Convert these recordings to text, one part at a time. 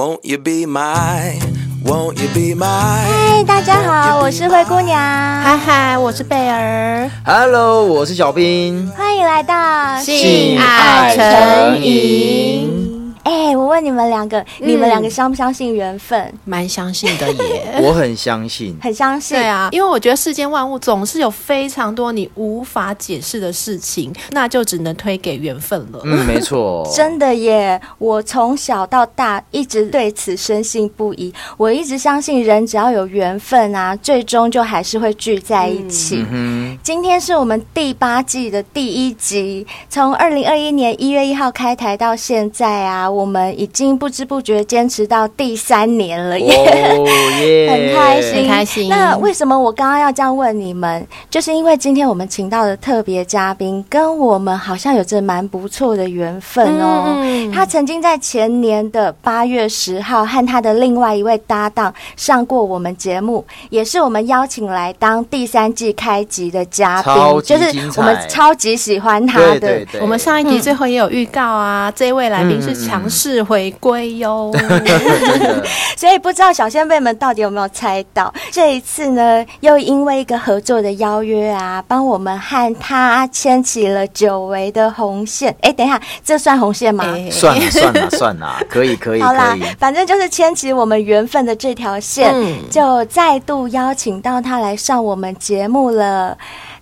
Won't you be my, won't you be my？嗨，大家好，我是灰姑娘。嗨嗨，我是贝儿。Hello，我是小兵。欢迎来到性爱诚引。哎，我问你们两个，嗯、你们两个相不相信缘分？蛮相信的耶，我很相信，很相信。对啊，因为我觉得世间万物总是有非常多你无法解释的事情，那就只能推给缘分了。嗯，没错，真的耶！我从小到大一直对此深信不疑。我一直相信人只要有缘分啊，最终就还是会聚在一起。嗯、今天是我们第八季的第一集，从二零二一年一月一号开台到现在啊。我们已经不知不觉坚持到第三年了耶，哦、耶很开心，很开心。那为什么我刚刚要这样问你们？就是因为今天我们请到的特别嘉宾跟我们好像有着蛮不错的缘分哦。嗯、他曾经在前年的八月十号和他的另外一位搭档上过我们节目，也是我们邀请来当第三季开集的嘉宾，就是我们超级喜欢他的。对对对，我们上一集最后也有预告啊，嗯、这一位来宾是强。是回归哟，所以不知道小仙辈们到底有没有猜到，这一次呢，又因为一个合作的邀约啊，帮我们和他牵起了久违的红线。哎，等一下，这算红线吗？欸、算了算了算了，可以可以。好啦，反正就是牵起我们缘分的这条线，嗯、就再度邀请到他来上我们节目了。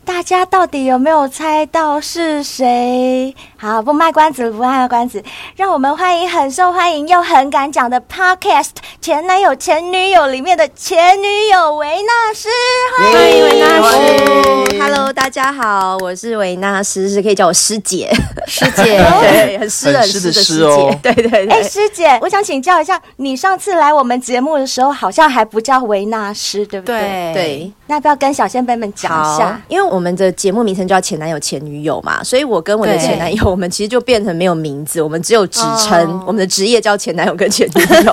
大家到底有没有猜到是谁？好，不卖关子，不卖关子，让我们欢迎很受欢迎又很敢讲的 Podcast《前男友前女友》里面的前女友维纳斯。欢迎维纳斯。Hello，大家好，我是维纳斯，是可以叫我师姐，师姐，对，很湿很湿的师姐，对对对。哎，师姐，我想请教一下，你上次来我们节目的时候，好像还不叫维纳斯，对不对？对。对那要不要跟小仙辈们讲一下？因为我们的节目名称叫前男友前女友嘛，所以我跟我的前男友，我们其实就变成没有名字，我们只有职称，我们的职业叫前男友跟前女友。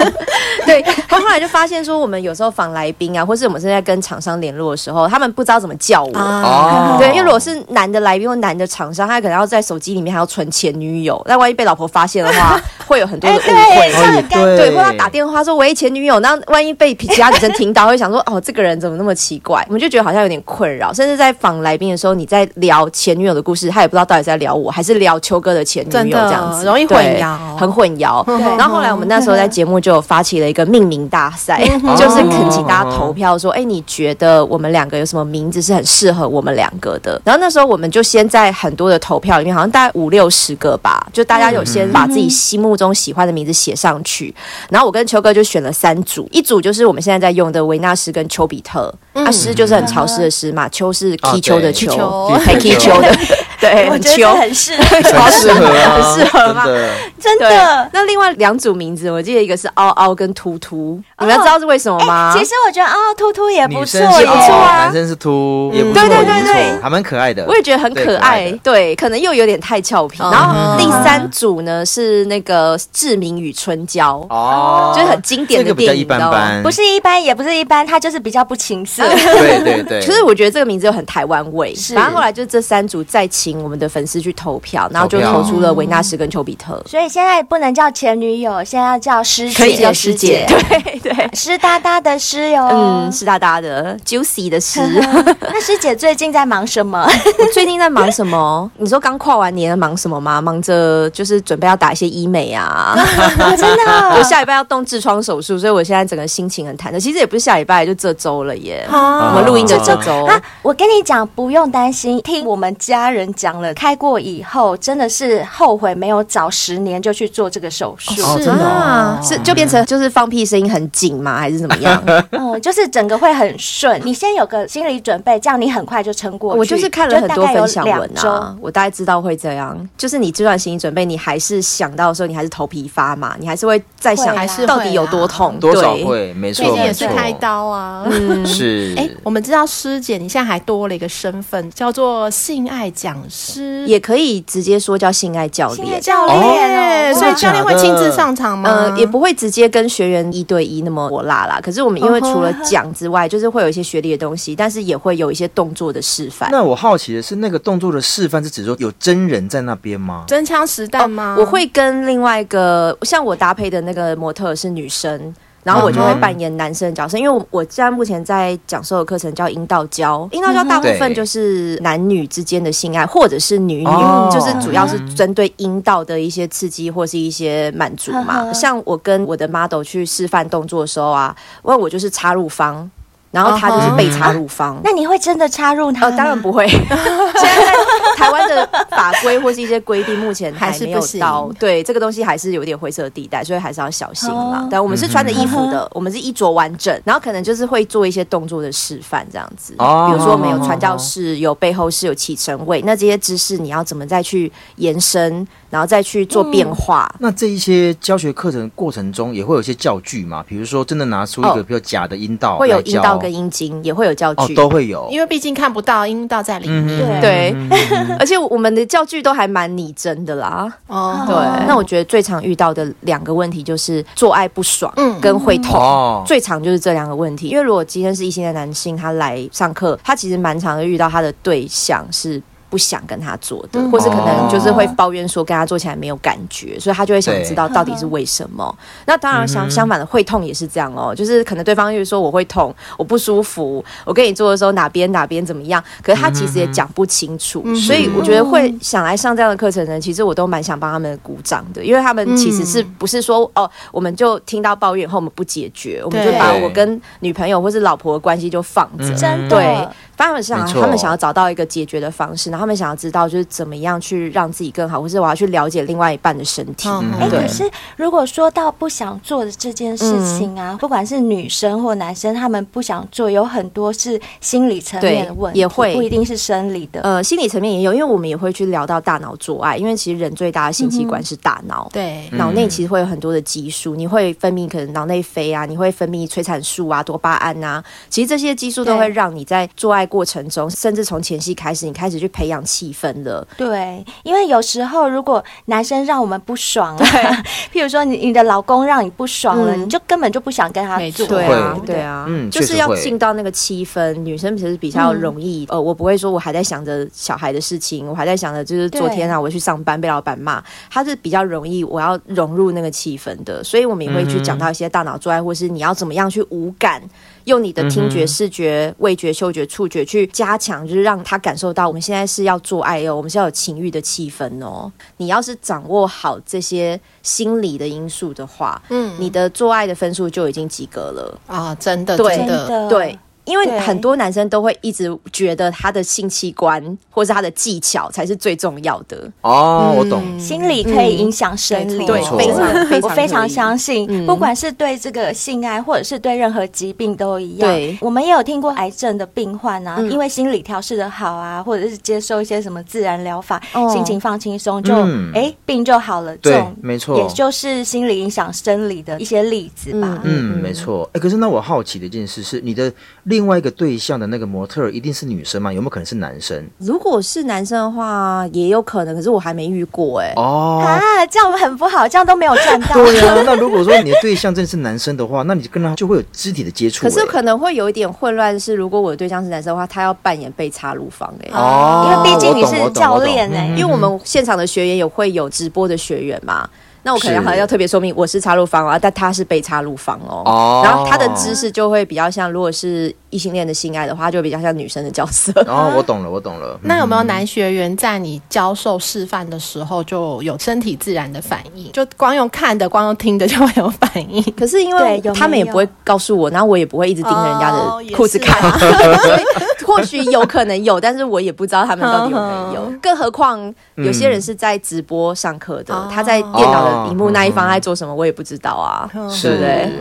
就发现说，我们有时候访来宾啊，或是我们现在跟厂商联络的时候，他们不知道怎么叫我。哦。对，因为如果是男的来宾或男的厂商，他可能要在手机里面还要存前女友，那万一被老婆发现的话，会有很多的误会。对，对，或他打电话说喂前女友，那万一被其他女生听到，会想说哦，这个人怎么那么奇怪？我们就觉得好像有点困扰，甚至在访来宾的时候，你在聊前女友的故事，他也不知道到底在聊我还是聊秋哥的前女友，这样子容易混淆，很混淆。然后后来我们那时候在节目就发起了一个命名大赛，就是恳请大家投票说，哎，你觉得我们两个有什么名字是很适合我们两个的？然后那时候我们就先在很多的投票里面，好像大概五六十个吧，就大家有先把自己心目中喜欢的名字写上去，然后我跟秋哥就选了三组，一组就是我们现在在用的维纳斯跟丘比特，啊，诗就是很。潮湿的湿嘛，秋是踢球的球，很踢球。的，对，我觉得很适合，超适合，很适合嘛，真的。那另外两组名字，我记得一个是凹凹跟凸凸，你们知道是为什么吗？其实我觉得凹凹凸凸也不错，也不错啊。男生是秃，也不错，对对对对，还蛮可爱的。我也觉得很可爱，对，可能又有点太俏皮。然后第三组呢是那个志明与春娇，哦，就是很经典的电影，不是一般，也不是一般，他就是比较不情色。对 对。对，其实 我觉得这个名字又很台湾味。是，然后后来就这三组再请我们的粉丝去投票，然后就投出了维纳斯跟丘比特。所以现在不能叫前女友，现在要叫师姐，可以叫师姐。对对，湿哒哒的湿哟，嗯，湿哒哒的 juicy 的湿。那师姐最近在忙什么？我最近在忙什么？你说刚跨完年忙什么吗？忙着就是准备要打一些医美啊，真的，我下礼拜要动痔疮手术，所以我现在整个心情很忐忑。其实也不是下礼拜，就这周了耶。我们录音的。这周啊，我跟你讲，不用担心。听我们家人讲了，开过以后真的是后悔没有早十年就去做这个手术。哦、是啊，是就变成就是放屁声音很紧吗？还是怎么样？嗯，就是整个会很顺。你先有个心理准备，这样你很快就撑过去。我就是看了很多分享文啊，我大概知道会这样。就是你这段心理准备，你还是想到的时候，你还是头皮发麻，你还是会在想，还是到底有多痛？多少会？没错，毕竟也是开刀啊。嗯，是。哎，我们知道。师姐，你现在还多了一个身份，叫做性爱讲师，也可以直接说叫性爱教练。教练，所以教练会亲自上场吗？呃，也不会直接跟学员一对一那么火辣啦。可是我们因为除了讲之外，就是会有一些学历的东西，但是也会有一些动作的示范。那我好奇的是，那个动作的示范是指说有真人在那边吗？真枪实弹吗？我会跟另外外一个，像我搭配的那个模特是女生。然后我就会扮演男生的角色，因为我我现在目前在讲授的课程叫阴道教，阴道教大部分就是男女之间的性爱，或者是女女，就是主要是针对阴道的一些刺激或是一些满足嘛。像我跟我的 model 去示范动作的时候啊，因为我就是插入方。然后他就是被插入方，那你会真的插入他？哦，当然不会。现在在台湾的法规或是一些规定，目前还没有到。对，这个东西还是有点灰色地带，所以还是要小心啦。但我们是穿着衣服的，我们是衣着完整，然后可能就是会做一些动作的示范这样子。比如说我们有传教士，有背后是有起承位，那这些姿势你要怎么再去延伸，然后再去做变化？那这一些教学课程过程中也会有一些教具嘛？比如说真的拿出一个比较假的阴道，会有阴道。阴茎也会有教具，哦，都会有，因为毕竟看不到阴道在里面。嗯、对，而且我们的教具都还蛮拟真的啦。哦，对。那我觉得最常遇到的两个问题就是做爱不爽，嗯，跟会痛。哦，最常就是这两个问题。因为如果今天是一性的男性，他来上课，他其实蛮常的遇到他的对象是。不想跟他做的，或是可能就是会抱怨说跟他做起来没有感觉，所以他就会想知道到底是为什么。那当然相相反的会痛也是这样哦，就是可能对方就是说我会痛，我不舒服，我跟你做的时候哪边哪边怎么样，可是他其实也讲不清楚，所以我觉得会想来上这样的课程呢，其实我都蛮想帮他们鼓掌的，因为他们其实是不是说哦，我们就听到抱怨后我们不解决，我们就把我跟女朋友或是老婆的关系就放着，真的。对。他们想，他们想要找到一个解决的方式，然后他们想要知道就是怎么样去让自己更好，或是我要去了解另外一半的身体。哎，可是如果说到不想做的这件事情啊，不管是女生或男生，他们不想做，有很多是心理层面的问题，也会。不一定是生理的。呃，心理层面也有，因为我们也会去聊到大脑做爱，因为其实人最大的性器官是大脑，对，脑内其实会有很多的激素，你会分泌可能脑内啡啊，你会分泌催产素啊、多巴胺啊，其实这些激素都会让你在做爱过程中，甚至从前戏开始，你开始去培养气氛了。对，因为有时候如果男生让我们不爽了，譬如说你你的老公让你不爽了，你就根本就不想跟他做。对啊，对啊，嗯，就是要进到那个气氛。女生其实比较容易，呃，我不会说我还在想着小孩的事情，我还在想着就是昨天啊，我去上班被老板骂，他是比较容易我要融入那个气氛的，所以我们也会去讲到一些大脑做爱，或是你要怎么样去无感。用你的听觉、视觉、味觉、嗅觉、触觉去加强，就是让他感受到我们现在是要做爱哦，我们是要有情欲的气氛哦。你要是掌握好这些心理的因素的话，嗯，你的做爱的分数就已经及格了啊！真的，对真的，对。因为很多男生都会一直觉得他的性器官或是他的技巧才是最重要的。哦，我懂，心理可以影响生理，对，非常，我非常相信，不管是对这个性爱或者是对任何疾病都一样。对，我们也有听过癌症的病患啊，因为心理调适的好啊，或者是接受一些什么自然疗法，心情放轻松，就哎病就好了。对，没错，也就是心理影响生理的一些例子吧。嗯，没错。哎，可是那我好奇的一件事是，你的。另外一个对象的那个模特一定是女生吗？有没有可能是男生？如果是男生的话，也有可能。可是我还没遇过哎。哦啊，这样很不好，这样都没有赚到。对啊，那如果说你的对象真的是男生的话，那你跟他就会有肢体的接触。可是可能会有一点混乱，是如果我的对象是男生的话，他要扮演被插入方哎。哦，因为毕竟你是教练哎，因为我们现场的学员有会有直播的学员嘛。那我可能还要特别说明，我是插入方啊，但他是被插入方哦。哦。然后他的姿势就会比较像，如果是异性恋的性爱的话，就比较像女生的角色。哦，我懂了，我懂了。嗯、那有没有男学员在你教授示范的时候就有身体自然的反应？就光用看的，光用听的就会有反应？可是因为他们也不会告诉我，然后我也不会一直盯着人家的裤子看。哦 或许有可能有，但是我也不知道他们到底有没有。更何况有些人是在直播上课的，嗯、他在电脑的荧幕那一方在做什么，我也不知道啊，是不对？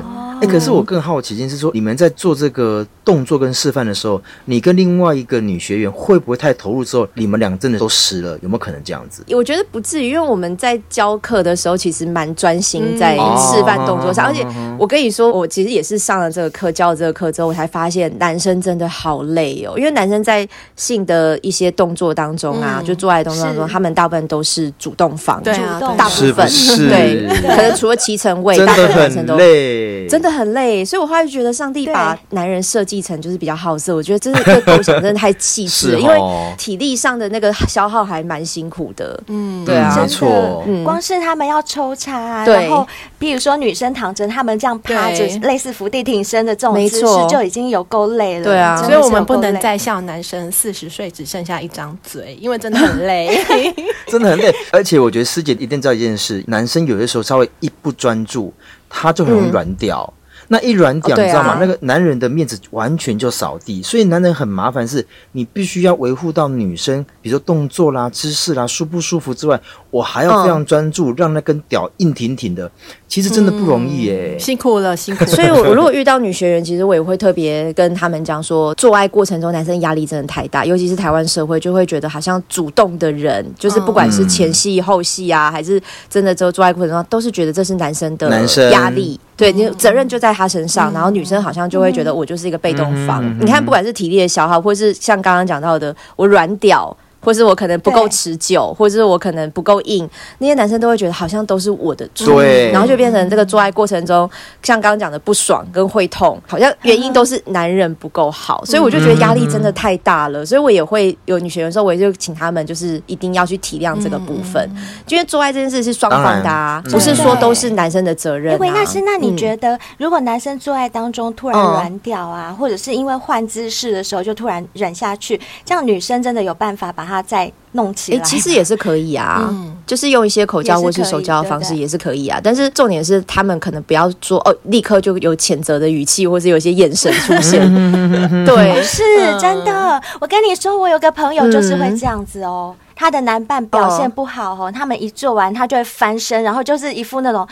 哎，可是我更好奇一件事，说你们在做这个动作跟示范的时候，你跟另外一个女学员会不会太投入之后，你们俩真的都湿了？有没有可能这样子？我觉得不至于，因为我们在教课的时候其实蛮专心在示范动作上，而且我跟你说，我其实也是上了这个课，教了这个课之后，我才发现男生真的好累哦，因为男生在性的一些动作当中啊，就做爱动作当中，他们大部分都是主动方，对啊，大部分对，可能除了骑乘位，大部分男生都累，真。的很累。所以我后来就觉得，上帝把男人设计成就是比较好色，我觉得真的这构想真的太细致了，因为体力上的那个消耗还蛮辛苦的。嗯，对啊，没错。嗯，光是他们要抽插，然后比如说女生躺着，他们这样趴着，类似伏地挺身的这种姿势，就已经有够累了。对啊，所以我们不能再像男生四十岁只剩下一张嘴，因为真的很累，真的很累。而且我觉得师姐一定知道一件事，男生有些时候稍微一不专注，他就很容易软掉。嗯那一软屌，你知道吗？那个男人的面子完全就扫地，所以男人很麻烦，是你必须要维护到女生，比如说动作啦、姿势啦、舒不舒服之外，我还要非常专注，让那根屌硬挺挺的。其实真的不容易耶，辛苦了，辛苦了。所以，我如果遇到女学员，其实我也会特别跟他们讲说，做爱过程中男生压力真的太大，尤其是台湾社会就会觉得好像主动的人，就是不管是前戏、后戏啊，还是真的之后做爱过程中，都是觉得这是男生的压力，对，你责任就在他身上，然后女生好像就会觉得我就是一个被动方。你看，不管是体力的消耗，或是像刚刚讲到的，我软屌。或是我可能不够持久，或者是我可能不够硬，那些男生都会觉得好像都是我的错，然后就变成这个做爱过程中，像刚刚讲的不爽跟会痛，好像原因都是男人不够好，嗯、所以我就觉得压力真的太大了，所以我也会有女学员的时候，我也就请他们就是一定要去体谅这个部分，嗯、因为做爱这件事是双方的啊，不是说都是男生的责任、啊。维纳斯，那你觉得如果男生做爱当中突然软掉啊，嗯、或者是因为换姿势的时候就突然软下去，这样女生真的有办法把他再弄起来，其实也是可以啊，嗯、就是用一些口交或是手交的方式也是可以啊。但是重点是他们可能不要说哦，立刻就有谴责的语气，或是有些眼神出现。对，是真的。我跟你说，我有个朋友就是会这样子哦，嗯、他的男伴表现不好哦，他们一做完他就会翻身，然后就是一副那种，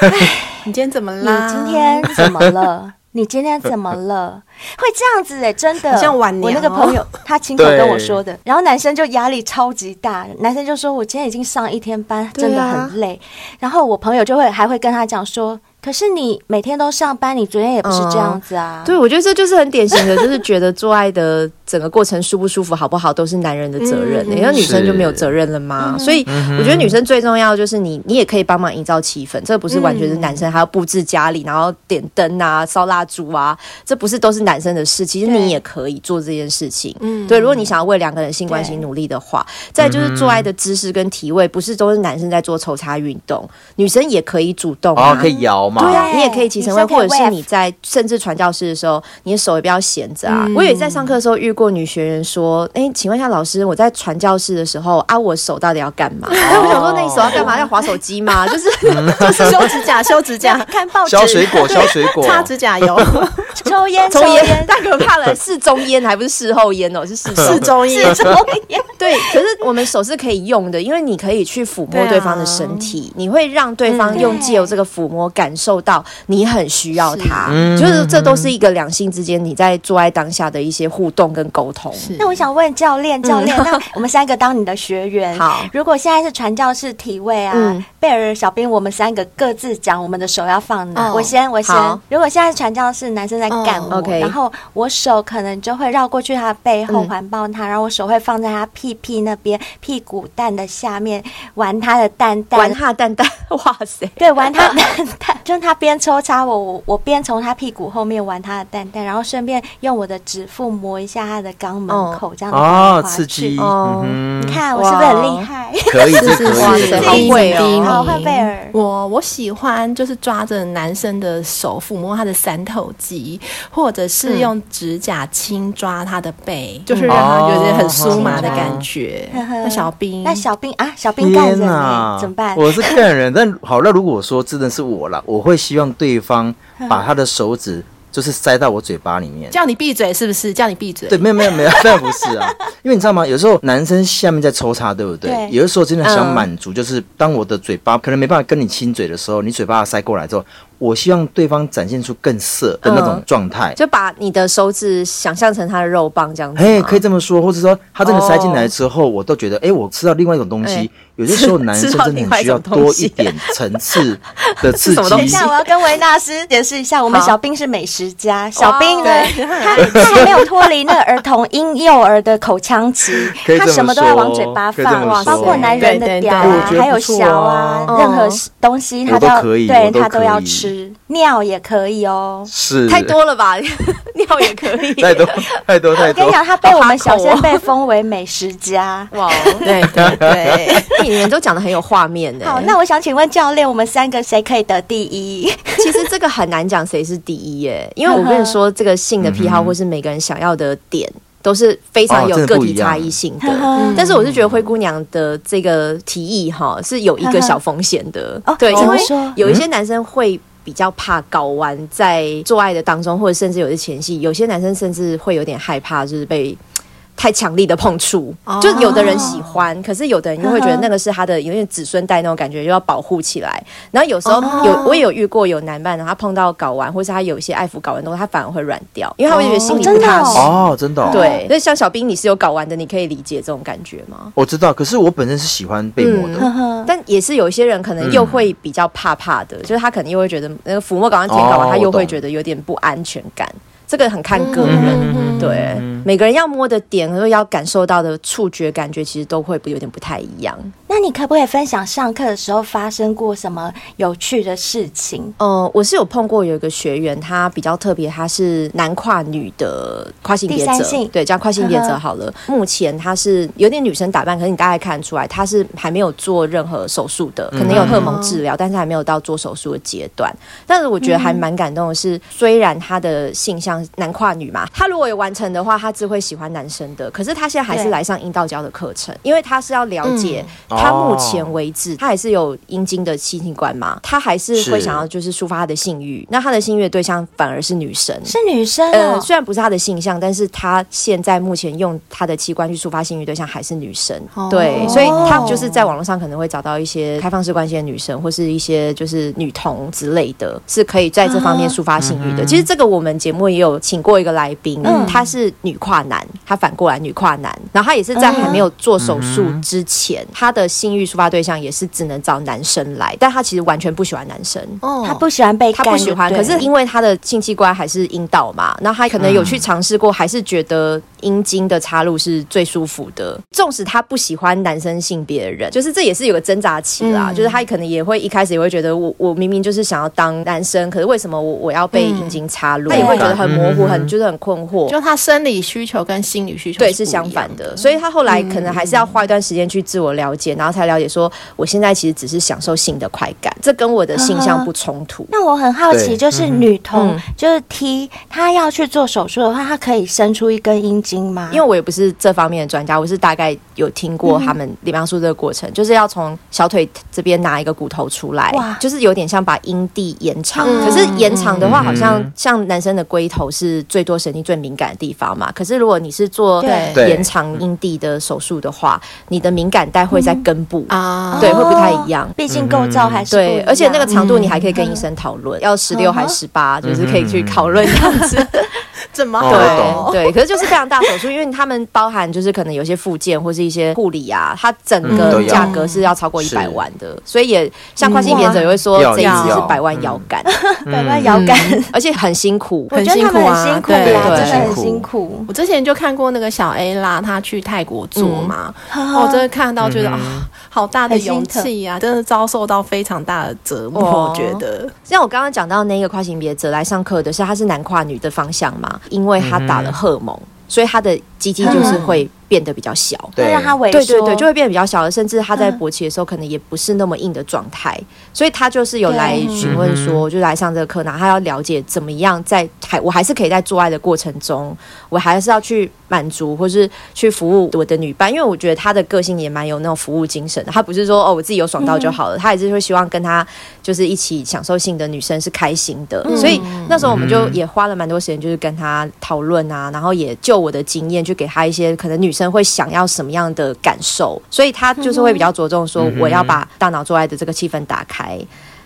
哎，你今天怎么了？你今天怎么了？你今天怎么了？会这样子哎、欸，真的，像晚年、哦、我那个朋友他亲口跟我说的，然后男生就压力超级大，男生就说：“我今天已经上一天班，真的很累。啊”然后我朋友就会还会跟他讲说。可是你每天都上班，你昨天也不是这样子啊？嗯、对，我觉得这就是很典型的，就是觉得做爱的整个过程舒不舒服、好不好，都是男人的责任、欸。那、嗯、女生就没有责任了吗？所以我觉得女生最重要就是你，你也可以帮忙营造气氛。这不是完全是男生，还要布置家里，然后点灯啊、烧蜡烛啊，这不是都是男生的事。其实你也可以做这件事情。嗯对，如果你想要为两个人性关系努力的话，再就是做爱的姿势跟体位，不是都是男生在做抽插运动，女生也可以主动啊，哦、可以摇嘛？对啊，你也可以。骑乘位，或者是你在甚至传教士的时候，你的手也不要闲着啊。嗯、我也在上课的时候遇过女学员说：“哎、欸，请问一下老师，我在传教士的时候啊，我手到底要干嘛？”我想说，那你手要干嘛？要划手机吗？就是、嗯、就是修指甲、修指甲、看报纸、削水果、削水果、擦指甲油、抽烟、抽烟。太可怕了，事中烟还不是事后烟哦，是事 事中烟。事中烟。对，可是我们手是可以用的，因为你可以去抚摸对方的身体，啊、你会让对方用借由这个抚摸感受到你很需要他，是就是这都是一个两性之间你在做爱当下的一些互动跟沟通。是那我想问教练，教练，嗯、那我们三个当你的学员，好，如果现在是传教士体位啊，嗯、贝尔、小兵，我们三个各自讲我们的手要放哪？哦、我先，我先。如果现在是传教士，男生在干我，哦 okay、然后我手可能就会绕过去他的背后环抱他，嗯、然后我手会放在他屁屁那边。屁股蛋的下面玩他的蛋蛋，玩他的蛋蛋，哇塞！对，玩他的蛋蛋，就是他边抽插我，我我边从他屁股后面玩他的蛋蛋，然后顺便用我的指腹摸一下他的肛门口，这样子哦，刺激哦！你看我是不是很厉害？可以，是是是，好会哦！好，换贝尔。我我喜欢就是抓着男生的手抚摸他的三头肌，或者是用指甲轻抓他的背，就是让他觉得很酥麻的感觉。那小兵，那小兵啊，小兵干人呢？怎么办？我是干人，但好，那如果说真的是我了，我会希望对方把他的手指就是塞到我嘴巴里面，叫你闭嘴，是不是？叫你闭嘴？对，没有没有没有，当然 不是啊，因为你知道吗？有时候男生下面在抽插，对不对？对，有的时候真的想满足，就是当我的嘴巴可能没办法跟你亲嘴的时候，你嘴巴塞过来之后。我希望对方展现出更色的那种状态，就把你的手指想象成他的肉棒这样子。哎，可以这么说，或者说他真的塞进来之后，我都觉得，哎，我吃到另外一种东西。有些时候男生真的很需要多一点层次 的刺激。等一下，我要跟维纳斯解释一下，我们小兵是美食家，小兵呢，他 他还没有脱离那个儿童婴幼儿的口腔期，他什么都要往嘴巴放，包括男人的屌啊，还有小啊，任何东西他都要，对他都要吃。吃，尿也可以哦。是太多了吧？尿也可以，太多太多太多。我跟你讲，他被我们小仙贝封为美食家。哇，对对对，你们都讲的很有画面的。好，那我想请问教练，我们三个谁可以得第一？其实这个很难讲谁是第一耶，因为我跟你说，这个性的癖好或是每个人想要的点。都是非常有个体差异性的，哦、但是我是觉得灰姑娘的这个提议哈是有一个小风险的，呵呵对，因为有一些男生会比较怕睾丸在做爱的当中，或者甚至有些前戏，有些男生甚至会有点害怕，就是被。太强力的碰触，就有的人喜欢，哦、可是有的人又会觉得那个是他的有点子孙带那种感觉，又要保护起来。然后有时候有、哦、我也有遇过有男伴，然后他碰到睾丸，或是他有一些爱抚睾丸的东西，他反而会软掉，因为他会觉得心里不踏实。哦，真的、哦。对，那像小兵，你是有睾丸的，你可以理解这种感觉吗？我知道，可是我本身是喜欢被摸的，嗯、但也是有一些人可能又会比较怕怕的，嗯、就是他可能又会觉得那个抚摸睾丸、舔睾丸，哦、他又会觉得有点不安全感。这个很看个人，嗯、对、嗯、每个人要摸的点和要感受到的触觉感觉，其实都会有点不太一样。那你可不可以分享上课的时候发生过什么有趣的事情？呃，我是有碰过有一个学员，他比较特别，他是男跨女的跨性别者，对，叫跨性别者好了。呵呵目前他是有点女生打扮，可是你大概看得出来，他是还没有做任何手术的，可能有荷尔蒙治疗，嗯、但是还没有到做手术的阶段。但是我觉得还蛮感动的是，虽然他的性向。男跨女嘛，他如果有完成的话，他只会喜欢男生的。可是他现在还是来上阴道交的课程，因为他是要了解，他目前为止、嗯、他还是有阴茎的性器官嘛，他还是会想要就是抒发他的性欲。那他的性欲对象反而是女生，是女生、哦。呃，虽然不是他的性向，但是他现在目前用他的器官去抒发性欲对象还是女生。哦、对，所以他就是在网络上可能会找到一些开放式关系的女生，或是一些就是女同之类的，是可以在这方面抒发性欲的。啊、其实这个我们节目也有请过一个来宾，嗯，他是女跨男，他反过来女跨男，然后他也是在还没有做手术之前，嗯、他的性欲抒发对象也是只能找男生来，但他其实完全不喜欢男生，哦，他不喜欢被，他不喜欢，可是因为他的性器官还是阴道嘛，那他可能有去尝试过，还是觉得阴茎的插入是最舒服的，纵使他不喜欢男生性别的人，就是这也是有个挣扎期啦，嗯、就是他可能也会一开始也会觉得我我明明就是想要当男生，可是为什么我我要被阴茎插入？嗯、他也会觉得很模糊，很。就是很困惑，就他生理需求跟心理需求对是相反的，所以他后来可能还是要花一段时间去自我了解，然后才了解说，我现在其实只是享受性的快感，这跟我的性向不冲突。那我很好奇，就是女同就是 T，她要去做手术的话，她可以生出一根阴茎吗？因为我也不是这方面的专家，我是大概有听过他们里面说这个过程，就是要从小腿这边拿一个骨头出来，哇，就是有点像把阴蒂延长。可是延长的话，好像像男生的龟头是最多神经最敏感的地方嘛，可是如果你是做延长阴蒂的手术的话，你的敏感带会在根部啊，对，会不太一样，毕竟构造还是对，而且那个长度你还可以跟医生讨论，要十六还是十八，就是可以去讨论这样子。怎么对 对，可是就是非常大手术，因为他们包含就是可能有些附件或是一些护理啊，它整个价格是要超过一百万的，所以也像跨性别者也会说这一次是百万腰杆，百万腰杆，而且很辛苦，很辛苦啊，对对，真的很辛苦。我之前就看过那个小 A 啦，他去泰国做嘛，我真的看到觉得啊，好大的勇气啊，真的遭受到非常大的折磨。我觉得。像我刚刚讲到那个跨性别者来上课的是，他是男跨女的方向嘛。因为他打了荷尔蒙，所以他的鸡鸡就是会变得比较小，对，让他萎缩，对对对，就会变得比较小了。甚至他在勃起的时候，可能也不是那么硬的状态。所以他就是有来询问说，就来上这个课，然后他要了解怎么样在还我还是可以在做爱的过程中，我还是要去满足或是去服务我的女伴，因为我觉得他的个性也蛮有那种服务精神的。他不是说哦，我自己有爽到就好了，他也是会希望跟他就是一起享受性的女生是开心的。所以那时候我们就也花了蛮多时间，就是跟他讨论啊，然后也就我的经验去给他一些可能女生会想要什么样的感受，所以他就是会比较着重说，我要把大脑做爱的这个气氛打开。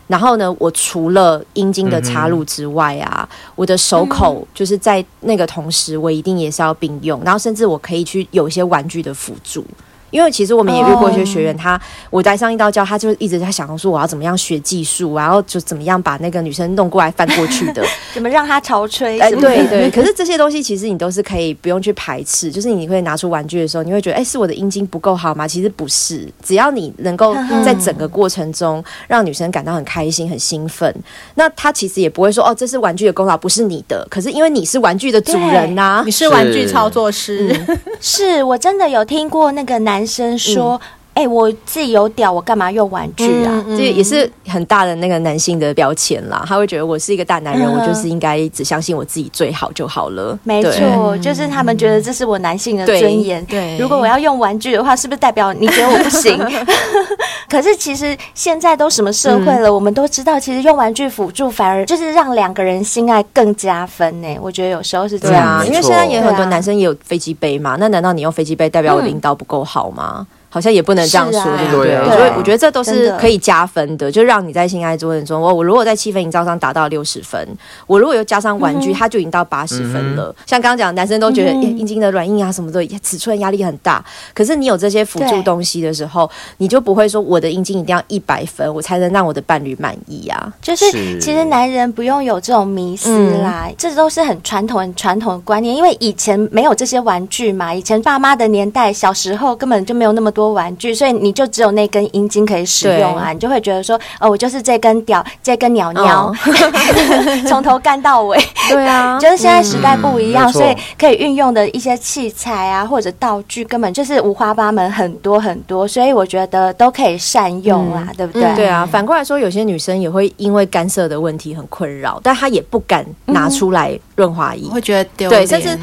然后呢，我除了阴茎的插入之外啊，我的手口就是在那个同时，我一定也是要并用，然后甚至我可以去有一些玩具的辅助。因为其实我们也遇过一些学员，他我在上一道教，他就一直在想说我要怎么样学技术，然后就怎么样把那个女生弄过来翻过去的，怎么让她潮吹？哎，对对。可是这些东西其实你都是可以不用去排斥，就是你会拿出玩具的时候，你会觉得哎，是我的阴茎不够好吗？其实不是，只要你能够 在整个过程中让女生感到很开心、很兴奋，那她其实也不会说哦，这是玩具的功劳，不是你的。可是因为你是玩具的主人呐、啊，你是玩具操作师，是，是我真的有听过那个男男生说。嗯哎、欸，我自己有屌，我干嘛用玩具啊？这、嗯嗯、也是很大的那个男性的标签啦。他会觉得我是一个大男人，嗯、我就是应该只相信我自己最好就好了。没错，就是他们觉得这是我男性的尊严。对，如果我要用玩具的话，是不是代表你觉得我不行？可是其实现在都什么社会了，嗯、我们都知道，其实用玩具辅助反而就是让两个人性爱更加分呢。我觉得有时候是这样啊，因为现在也很多男生也有飞机杯嘛。那难道你用飞机杯代表我的阴道不够好吗？嗯好像也不能这样说，对不对？所以我觉得这都是可以加分的，就让你在性爱过程中，我我如果在气氛营造上达到六十分，我如果又加上玩具，它就已经到八十分了。像刚刚讲，男生都觉得阴茎的软硬啊什么的，尺寸压力很大。可是你有这些辅助东西的时候，你就不会说我的阴茎一定要一百分，我才能让我的伴侣满意啊。就是其实男人不用有这种迷思啦，这都是很传统、很传统的观念，因为以前没有这些玩具嘛，以前爸妈的年代，小时候根本就没有那么多。多玩具，所以你就只有那根阴茎可以使用啊，你就会觉得说，哦，我就是这根屌，这根鸟鸟，从、哦、头干到尾。对啊，就是现在时代不一样，嗯、所以可以运用的一些器材啊，或者道具，根本就是五花八门，很多很多。所以我觉得都可以善用啊，嗯、对不对？对啊。反过来说，有些女生也会因为干涩的问题很困扰，但她也不敢拿出来润滑液，会觉得丢脸。对，甚至。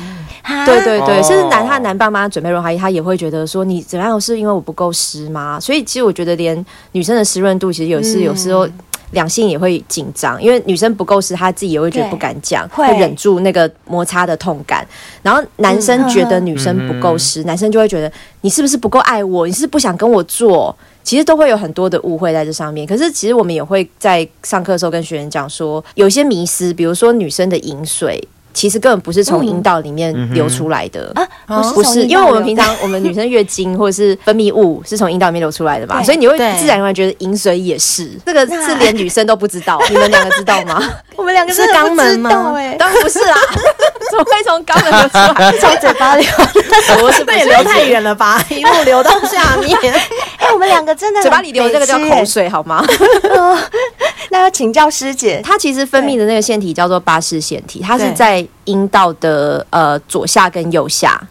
对对对，甚至男他男爸妈准备润滑液，他也会觉得说，你怎样是因为我不够湿吗？所以其实我觉得连女生的湿润度其实有时有时候两性也会紧张，因为女生不够湿，她自己也会觉得不敢讲，会忍住那个摩擦的痛感。然后男生觉得女生不够湿，男生就会觉得你是不是不够爱我？你是不想跟我做？其实都会有很多的误会在这上面。可是其实我们也会在上课的时候跟学员讲说，有一些迷思，比如说女生的饮水。其实根本不是从阴道里面流出来的啊，不是，因为我们平常我们女生月经或者是分泌物是从阴道里面流出来的嘛，所以你会自然而然觉得饮水也是，这个是连女生都不知道，你们两个知道吗？我们两个是肛门吗？当然不是啦，怎么会从肛门流出来？从嘴巴流？不是，那也流太远了吧？一路流到下面。哎，我们两个真的嘴巴里流这个叫口水好吗？那要请教师姐，她其实分泌的那个腺体叫做巴氏腺体，它是在阴道的呃左下跟右下。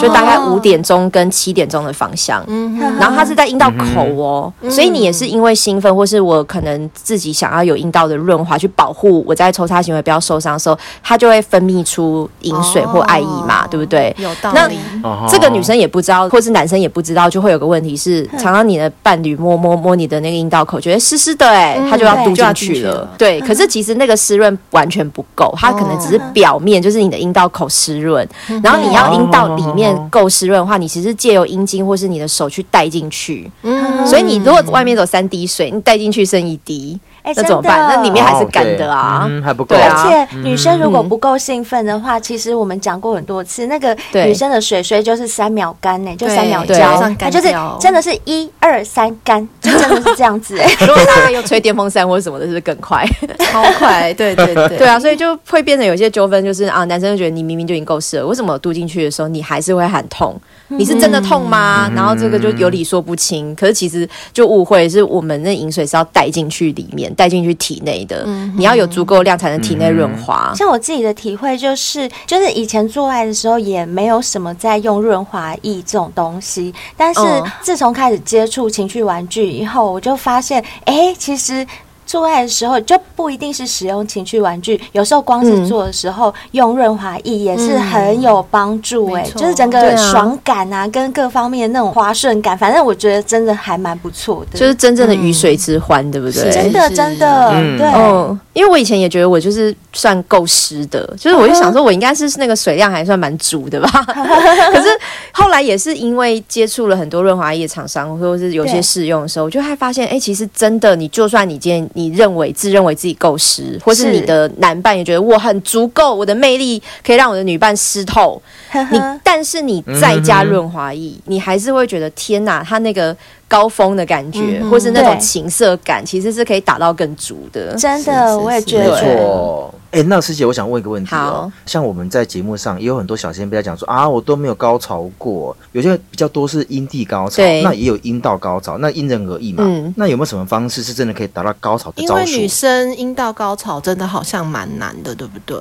就大概五点钟跟七点钟的方向，嗯，然后它是在阴道口哦，所以你也是因为兴奋，或是我可能自己想要有阴道的润滑去保护我在抽插行为不要受伤的时候，它就会分泌出饮水或爱意嘛，对不对？有道理。那这个女生也不知道，或是男生也不知道，就会有个问题是，常常你的伴侣摸摸摸你的那个阴道口，觉得湿湿的，哎，他就要嘟进去了。对，可是其实那个湿润完全不够，它可能只是表面，就是你的阴道口湿润，然后你要阴道里。里面够湿润的话，你其实借由阴茎或是你的手去带进去，嗯，所以你如果外面走三滴水，你带进去剩一滴。哎，那怎么办？那里面还是干的啊，还不够。而且女生如果不够兴奋的话，其实我们讲过很多次，那个女生的水水就是三秒干呢，就三秒胶，它就是真的是一二三干，就真的是这样子。哎，如果大家用吹电风扇或者什么的，是不是更快？超快，对对对，对啊，所以就会变成有些纠纷，就是啊，男生就觉得你明明就已经够湿了，为什么嘟进去的时候你还是会喊痛？你是真的痛吗？然后这个就有理说不清。可是其实就误会，是我们那饮水是要带进去里面。带进去体内的，嗯、你要有足够量才能体内润滑。像我自己的体会就是，就是以前做爱的时候也没有什么在用润滑液这种东西，但是自从开始接触情趣玩具以后，我就发现，哎、欸，其实。做爱的时候就不一定是使用情趣玩具，有时候光是做的时候用润滑液也是很有帮助哎，就是整个爽感啊，跟各方面那种滑顺感，反正我觉得真的还蛮不错的，就是真正的鱼水之欢，对不对？真的真的，对。因为我以前也觉得我就是算够湿的，就是我就想说我应该是那个水量还算蛮足的吧。可是后来也是因为接触了很多润滑液厂商，或者是有些试用的时候，我就还发现，哎，其实真的，你就算你今天你认为自认为自己够湿，或是你的男伴也觉得我很足够，我的魅力可以让我的女伴湿透，你但是你再加润滑液，你还是会觉得天哪，它那个。高峰的感觉，或是那种情色感，其实是可以打到更足的。真的，我也觉得。没错。哎，那师姐，我想问一个问题哦。像我们在节目上也有很多小仙贝讲说啊，我都没有高潮过。有些比较多是阴蒂高潮，那也有阴道高潮，那因人而异嘛。嗯。那有没有什么方式是真的可以达到高潮的招数？因为女生阴道高潮真的好像蛮难的，对不对？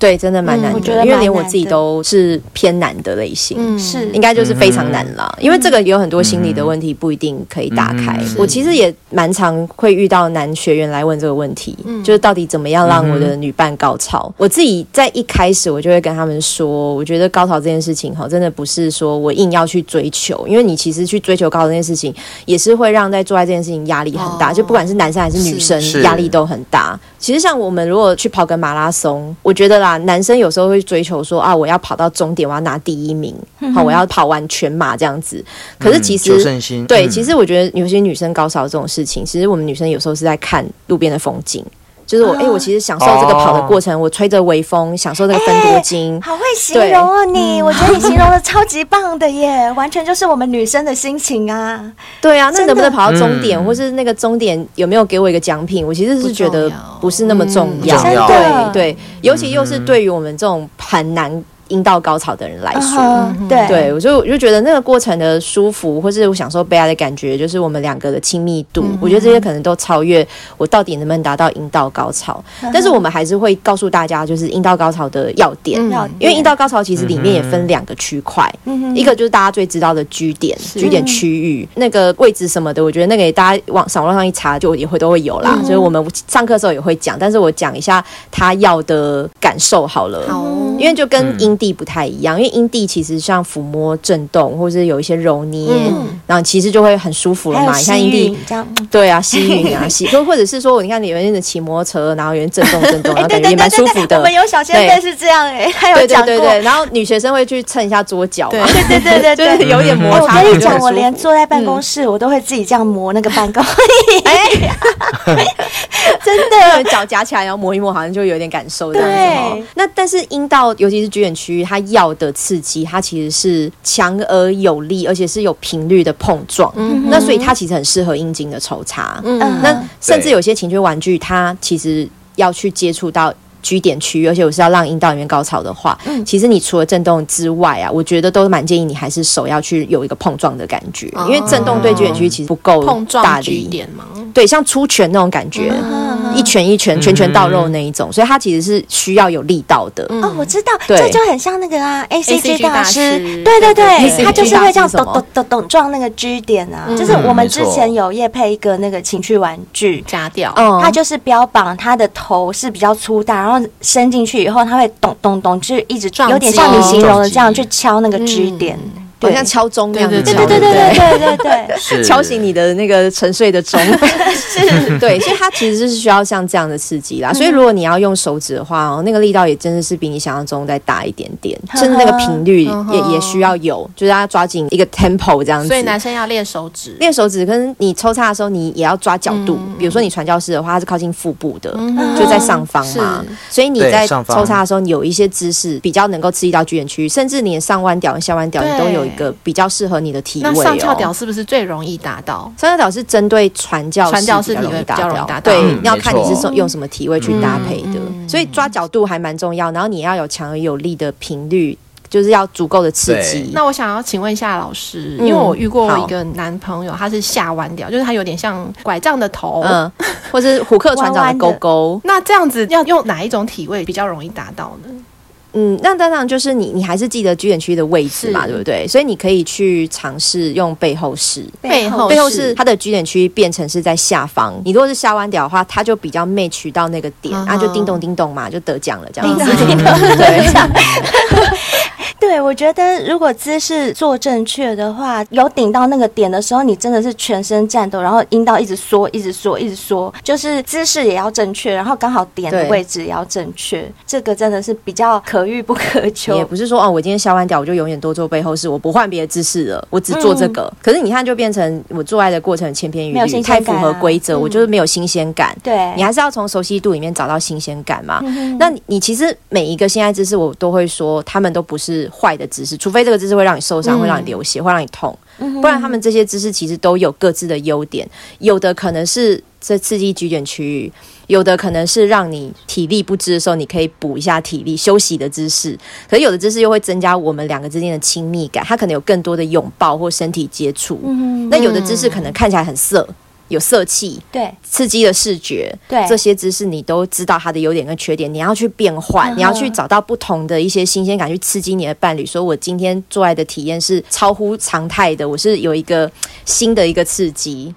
对，真的蛮难的。因为连我自己都是偏难的类型，是应该就是非常难了。因为这个有很多心理的问题，不一定。可以打开。嗯、我其实也蛮常会遇到男学员来问这个问题，嗯、就是到底怎么样让我的女伴高潮？嗯、我自己在一开始我就会跟他们说，我觉得高潮这件事情哈，真的不是说我硬要去追求，因为你其实去追求高潮这件事情，也是会让在做爱这件事情压力很大，哦、就不管是男生还是女生，压力都很大。其实像我们如果去跑个马拉松，我觉得啦，男生有时候会追求说啊，我要跑到终点，我要拿第一名，好，我要跑完全马这样子。可是其实，对，其实我觉得有些女生高潮这种事情，其实我们女生有时候是在看路边的风景。就是我，哎、欸，我其实享受这个跑的过程，哦、我吹着微风，享受这个分多精、欸。好会形容哦，你，嗯、我觉得你形容的超级棒的耶，完全就是我们女生的心情啊。对啊，那能不能跑到终点，嗯、或是那个终点有没有给我一个奖品？我其实是觉得不是那么重要。嗯、重对对，尤其又是对于我们这种很难。阴道高潮的人来说，uh huh, 对。对，我就我就觉得那个过程的舒服，或是我享受被爱的感觉，就是我们两个的亲密度。我觉得这些可能都超越我到底能不能达到阴道高潮。Uh. 但是我们还是会告诉大家，就是阴道高潮的要点，因为阴道高潮其实里面也分两个区块，一个就是大家最知道的 G 点，G 点区域那个位置什么的，我觉得那个大家往网络上一查就也会都会有啦。所以我们上课的时候也会讲，但是我讲一下他要的感受好了，好。因为就跟阴地不太一样，因为阴蒂其实像抚摸、震动，或者是有一些揉捏，嗯、然后其实就会很舒服了嘛。你看阴蒂，对啊，吸吮啊，吸，或者是说，你看你有人骑摩托车，然后有人震动震动，然后感觉也蛮舒服的。我们有小仙贝是这样哎，还有讲过，然后女学生会去蹭一下桌脚，对对对对对，就是 有点摩擦。我跟你讲，我连坐在办公室，我都会自己这样磨那个办公椅。真的，脚夹起来然后磨一磨，好像就有点感受这样子。那但是阴道，尤其是居眼区域，它要的刺激，它其实是强而有力，而且是有频率的碰撞。嗯，那所以它其实很适合阴茎的抽插。嗯，那甚至有些情趣玩具，它其实要去接触到。G 点区域，而且我是要让阴道里面高潮的话，嗯、其实你除了震动之外啊，我觉得都蛮建议你还是手要去有一个碰撞的感觉，哦、因为震动对 G 点区域其实不够大力。碰撞 G 点吗？对，像出拳那种感觉，嗯、一拳一拳，拳拳到肉那一种，嗯、所以它其实是需要有力道的。哦，我知道，这就很像那个啊，A C G 大师，对对对，他就是会这样咚咚咚咚撞那个 G 点啊，嗯、就是我们之前有夜配一个那个情趣玩具夹掉，嗯，它就是标榜它的头是比较粗大，然后。伸进去以后，它会咚咚咚，就是一直撞，有点像你形容的这样去敲那个支点。好像敲钟那样子，对对对对对对？对，敲醒你的那个沉睡的钟，是，对，所以它其实是需要像这样的刺激啦。所以如果你要用手指的话，哦，那个力道也真的是比你想象中再大一点点，甚至那个频率也也需要有，就是要抓紧一个 tempo 这样子。所以男生要练手指，练手指，跟你抽插的时候，你也要抓角度。比如说你传教士的话，它是靠近腹部的，就在上方嘛。所以你在抽插的时候，你有一些姿势比较能够刺激到 G 点区域，甚至你上弯屌、下弯屌，你都有。一个比较适合你的体位哦。那上翘屌是不是最容易达到？上翘屌是针对传教士，传教士体位比较容易达到。对，嗯、要看你是用什么体位去搭配的。嗯、所以抓角度还蛮重要，然后你要有强而有力的频率，就是要足够的刺激。那我想要请问一下老师，因为我遇过一个男朋友，他是下弯屌，就是他有点像拐杖的头，嗯，或是虎克船长的勾勾。那这样子要用哪一种体位比较容易达到呢？嗯，那当然就是你，你还是记得居点区域的位置嘛，对不对？所以你可以去尝试用背后式，背后背后是它的居点区域变成是在下方。你如果是下弯屌的话，它就比较 match 到那个点，然后、uh huh. 就叮咚叮咚嘛，就得奖了，这样子。叮咚叮咚，对。对，我觉得如果姿势做正确的话，有顶到那个点的时候，你真的是全身战斗，然后阴道一直缩，一直缩，一直缩，就是姿势也要正确，然后刚好点的位置也要正确，对这个真的是比较可遇不可求。也不是说哦，我今天消完屌，我就永远多做背后式，我不换别的姿势了，我只做这个。嗯、可是你看，就变成我做爱的过程千篇一律，啊、太符合规则，我就是没有新鲜感。对、嗯，你还是要从熟悉度里面找到新鲜感嘛。嗯、那你其实每一个性爱姿势，我都会说，他们都不是。坏的姿势，除非这个姿势会让你受伤、会让你流血、会让你痛，不然他们这些姿势其实都有各自的优点。有的可能是在刺激 G 点区域，有的可能是让你体力不支的时候，你可以补一下体力休息的姿势。可是有的姿势又会增加我们两个之间的亲密感，它可能有更多的拥抱或身体接触。那有的姿势可能看起来很色。有色气，对，刺激的视觉，对，这些知识你都知道它的优点跟缺点，你要去变换，嗯、你要去找到不同的一些新鲜感，去刺激你的伴侣。说我今天做爱的体验是超乎常态的，我是有一个新的一个刺激。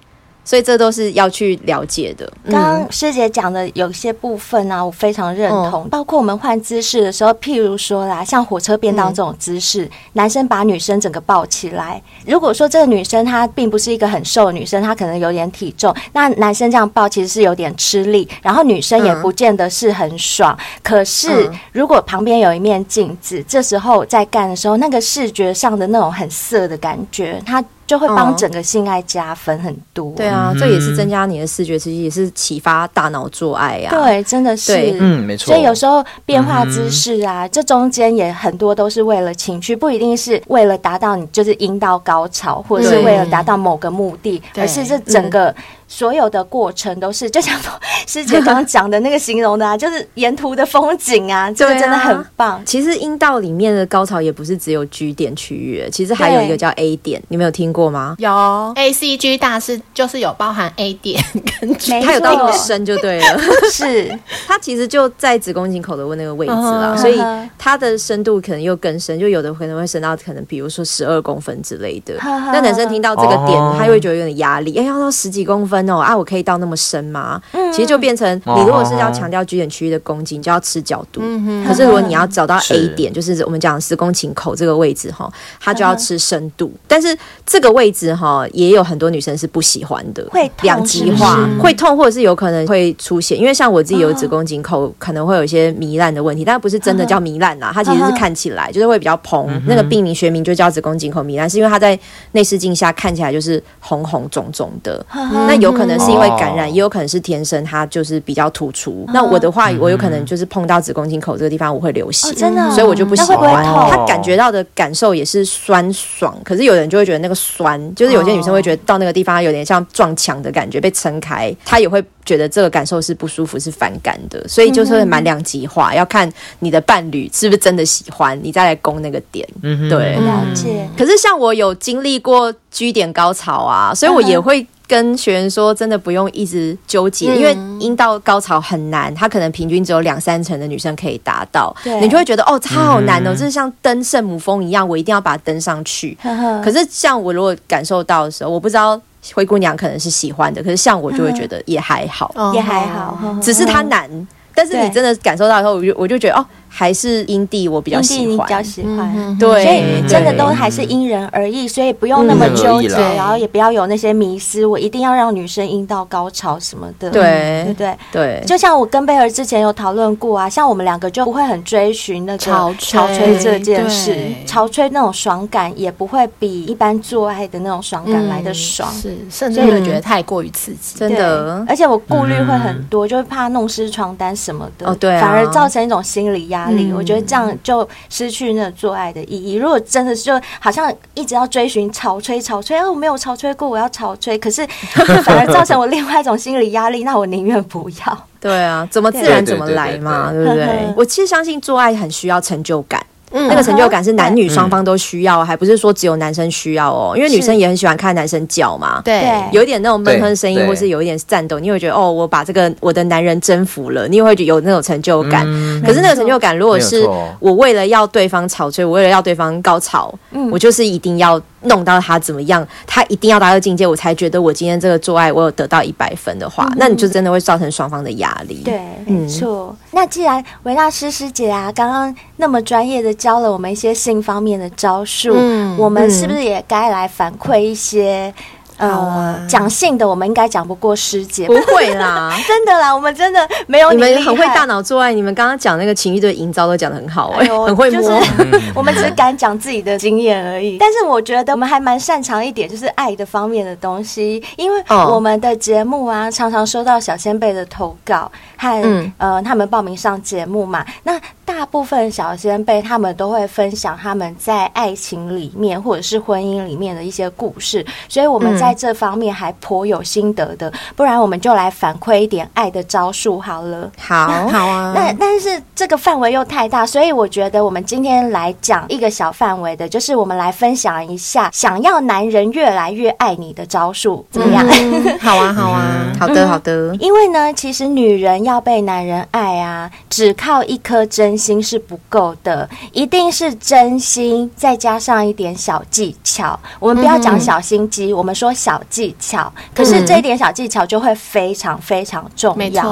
所以这都是要去了解的。刚刚师姐讲的有些部分呢、啊，我非常认同。包括我们换姿势的时候，譬如说啦，像火车便当这种姿势，男生把女生整个抱起来。如果说这个女生她并不是一个很瘦的女生，她可能有点体重，那男生这样抱其实是有点吃力，然后女生也不见得是很爽。可是如果旁边有一面镜子，这时候在干的时候，那个视觉上的那种很色的感觉，它。就会帮整个性爱加分很多。对啊，这也是增加你的视觉刺激，也是启发大脑做爱呀。对，真的是，嗯，没错。所以有时候变化姿势啊，这中间也很多都是为了情趣，不一定是为了达到你就是阴道高潮，或者是为了达到某个目的，而是这整个。所有的过程都是，就像 师姐刚刚讲的那个形容的啊，就是沿途的风景啊，这个真的很棒。其实阴道里面的高潮也不是只有 G 点区域，其实还有一个叫 A 点，你没有听过吗？有 A C G 大师就是有包含 A 点跟 G，它有到那么深就对了。是，它其实就在子宫颈口的那个位置啊，所以它的深度可能又更深，就有的可能会深到可能比如说十二公分之类的。那男生听到这个点，他又会觉得有点压力，哎，要到十几公分。啊，我可以到那么深吗？嗯、其实就变成你如果是要强调 G 点区域的攻击，你就要吃角度。嗯、可是如果你要找到 A 点，是就是我们讲子宫颈口这个位置哈，它就要吃深度。嗯、但是这个位置哈，也有很多女生是不喜欢的，会两极化，会痛，或者是有可能会出血。因为像我自己有子宫颈口，可能会有一些糜烂的问题，但不是真的叫糜烂呐，它其实是看起来就是会比较膨。嗯、那个病名学名就叫子宫颈口糜烂，是因为它在内视镜下看起来就是红红肿肿的。嗯、那有可能是。因为感染，也有可能是天生，它就是比较突出。那我的话，我有可能就是碰到子宫颈口这个地方，我会流血，真的，所以我就不喜欢。他感觉到的感受也是酸爽，可是有人就会觉得那个酸，就是有些女生会觉得到那个地方有点像撞墙的感觉，被撑开，她也会觉得这个感受是不舒服，是反感的。所以就是蛮两极化，要看你的伴侣是不是真的喜欢，你再来攻那个点。对，了解。可是像我有经历过 G 点高潮啊，所以我也会。跟学员说，真的不用一直纠结，因为阴道高潮很难，它可能平均只有两三成的女生可以达到，你就会觉得哦，它好难哦，就是像登圣母峰一样，我一定要把它登上去。可是像我如果感受到的时候，我不知道灰姑娘可能是喜欢的，可是像我就会觉得也还好，也还好，只是它难。但是你真的感受到以后，我就我就觉得哦。还是阴蒂我比较喜欢，你比较喜欢，对，所以真的都还是因人而异，所以不用那么纠结，然后也不要有那些迷思，我一定要让女生阴道高潮什么的，对，对对？对。就像我跟贝儿之前有讨论过啊，像我们两个就不会很追寻那个潮吹。这件事，潮吹那种爽感也不会比一般做爱的那种爽感来的爽，是，甚至会觉得太过于刺激，真的。而且我顾虑会很多，就会怕弄湿床单什么的，哦对，反而造成一种心理压。压力，我觉得这样就失去那个做爱的意义。如果真的是就好像一直要追寻潮吹潮吹，啊，我没有潮吹过，我要潮吹，可是 反而造成我另外一种心理压力，那我宁愿不要。对啊，怎么自然怎么来嘛，对不对？我其实相信做爱很需要成就感。嗯，那个成就感是男女双方都需要，还不是说只有男生需要哦。因为女生也很喜欢看男生叫嘛，对，有一点那种闷哼声音，或是有一点颤抖，你会觉得哦，我把这个我的男人征服了，你也会觉得有那种成就感。可是那个成就感，如果是我为了要对方吵，所以，我为了要对方高潮，我就是一定要。弄到他怎么样？他一定要达到境界，我才觉得我今天这个做爱我有得到一百分的话，嗯、那你就真的会造成双方的压力。对，没错。嗯、那既然维纳斯师姐啊，刚刚那么专业的教了我们一些性方面的招数，嗯、我们是不是也该来反馈一些？呃，讲性的我们应该讲不过师姐，不会啦，真的啦，我们真的没有你，你们很会大脑做爱，你们刚刚讲那个情欲的营造都讲的很好，哎呦，很会摸。就是 我们只是敢讲自己的经验而已，但是我觉得我们还蛮擅长一点，就是爱的方面的东西，因为我们的节目啊，常常收到小仙贝的投稿和、嗯、呃他们报名上节目嘛，那。大大部分小先辈他们都会分享他们在爱情里面或者是婚姻里面的一些故事，所以我们在这方面还颇有心得的。不然我们就来反馈一点爱的招数好了。好，好啊。那但是这个范围又太大，所以我觉得我们今天来讲一个小范围的，就是我们来分享一下想要男人越来越爱你的招数，怎么样？嗯、好啊，好啊，好的，好的。因为呢，其实女人要被男人爱啊，只靠一颗真心是不够的，一定是真心再加上一点小技巧。我们不要讲小心机，嗯、我们说小技巧。可是这一点小技巧就会非常非常重要。没错，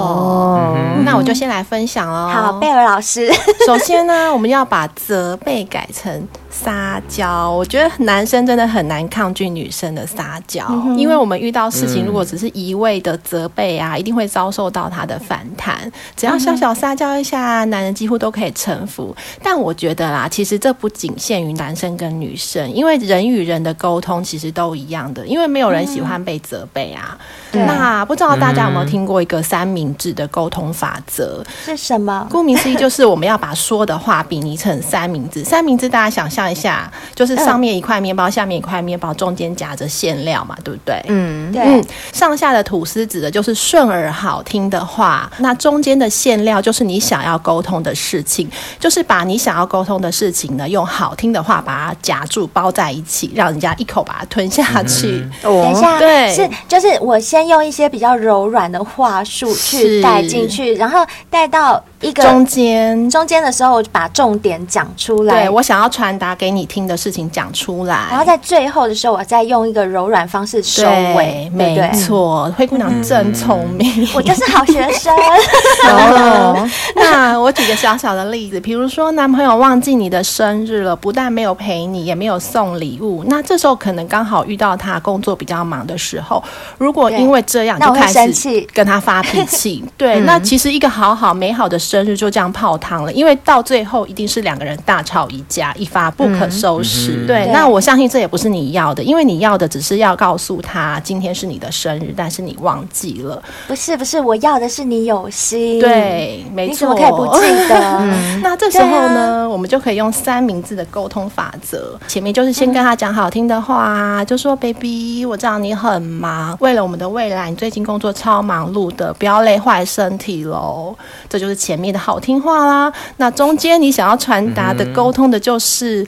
嗯、那我就先来分享哦。好，贝尔老师，首先呢，我们要把责备改成。撒娇，我觉得男生真的很难抗拒女生的撒娇，嗯、因为我们遇到事情，如果只是一味的责备啊，嗯、一定会遭受到他的反弹。只要小小撒娇一下，男人几乎都可以臣服。但我觉得啦，其实这不仅限于男生跟女生，因为人与人的沟通其实都一样的，因为没有人喜欢被责备啊。嗯、那不知道大家有没有听过一个三明治的沟通法则？是什么？顾名思义，就是我们要把说的话比拟成三明治。三明治，大家想象。一下，就是上面一块面包，下面一块面包，中间夹着馅料嘛，对不对？嗯，对。嗯，上下的吐司指的就是顺耳好听的话，那中间的馅料就是你想要沟通的事情，就是把你想要沟通的事情呢，用好听的话把它夹住包在一起，让人家一口把它吞下去。嗯、等一下，对，是就是我先用一些比较柔软的话术去带进去，然后带到。一个中间中间的时候，我就把重点讲出来。对，我想要传达给你听的事情讲出来，然后在最后的时候，我再用一个柔软方式收尾。没错，灰姑娘真聪明，我就是好学生。哦，那我举个小小的例子，比如说男朋友忘记你的生日了，不但没有陪你，也没有送礼物。那这时候可能刚好遇到他工作比较忙的时候，如果因为这样就开始跟他发脾气，对，那其实一个好好美好的。生日就这样泡汤了，因为到最后一定是两个人大吵一架，一发不可收拾。嗯、对，对那我相信这也不是你要的，因为你要的只是要告诉他今天是你的生日，但是你忘记了。不是不是，我要的是你有心。对，没错。你怎么可以不记得？嗯、那这时候呢，啊、我们就可以用三明治的沟通法则。前面就是先跟他讲好听的话，嗯、就说 “baby”，我知道你很忙，为了我们的未来，你最近工作超忙碌的，不要累坏身体喽。这就是前面的好听话啦，那中间你想要传达的沟通的就是。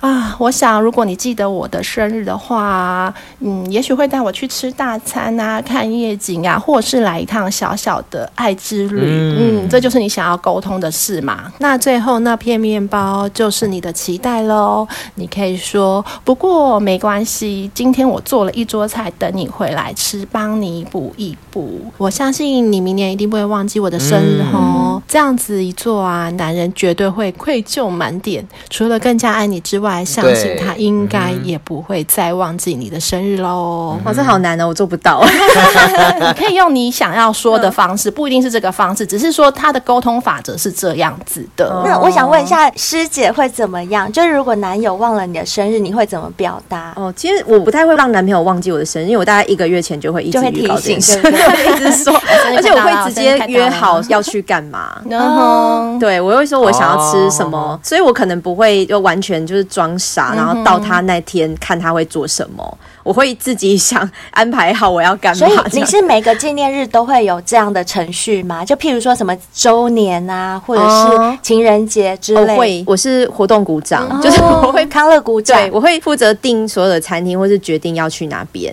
啊，我想如果你记得我的生日的话，嗯，也许会带我去吃大餐啊，看夜景啊，或者是来一趟小小的爱之旅。嗯，嗯，这就是你想要沟通的事嘛。那最后那片面包就是你的期待喽。你可以说，不过没关系，今天我做了一桌菜等你回来吃，帮你补一补。我相信你明年一定不会忘记我的生日哦。嗯、这样子一做啊，男人绝对会愧疚满点，除了更加爱你之外。还相信他应该也不会再忘记你的生日喽。哇，这好难哦，我做不到。你 可以用你想要说的方式，不一定是这个方式，只是说他的沟通法则是这样子的。那我想问一下，师姐会怎么样？就是如果男友忘了你的生日，你会怎么表达？哦，其实我不太会让男朋友忘记我的生日，因为我大概一个月前就会一直预告这件事，对 一直说，而且我会直接约好要去干嘛。然后，对我会说我想要吃什么，所以我可能不会就完全就是。装傻，然后到他那天看他会做什么，我会自己想安排好我要干嘛。所以你是每个纪念日都会有这样的程序吗？就譬如说什么周年啊，或者是情人节之类。会，我是活动鼓掌，就是我会康乐鼓掌，对，我会负责订所有的餐厅，或是决定要去哪边。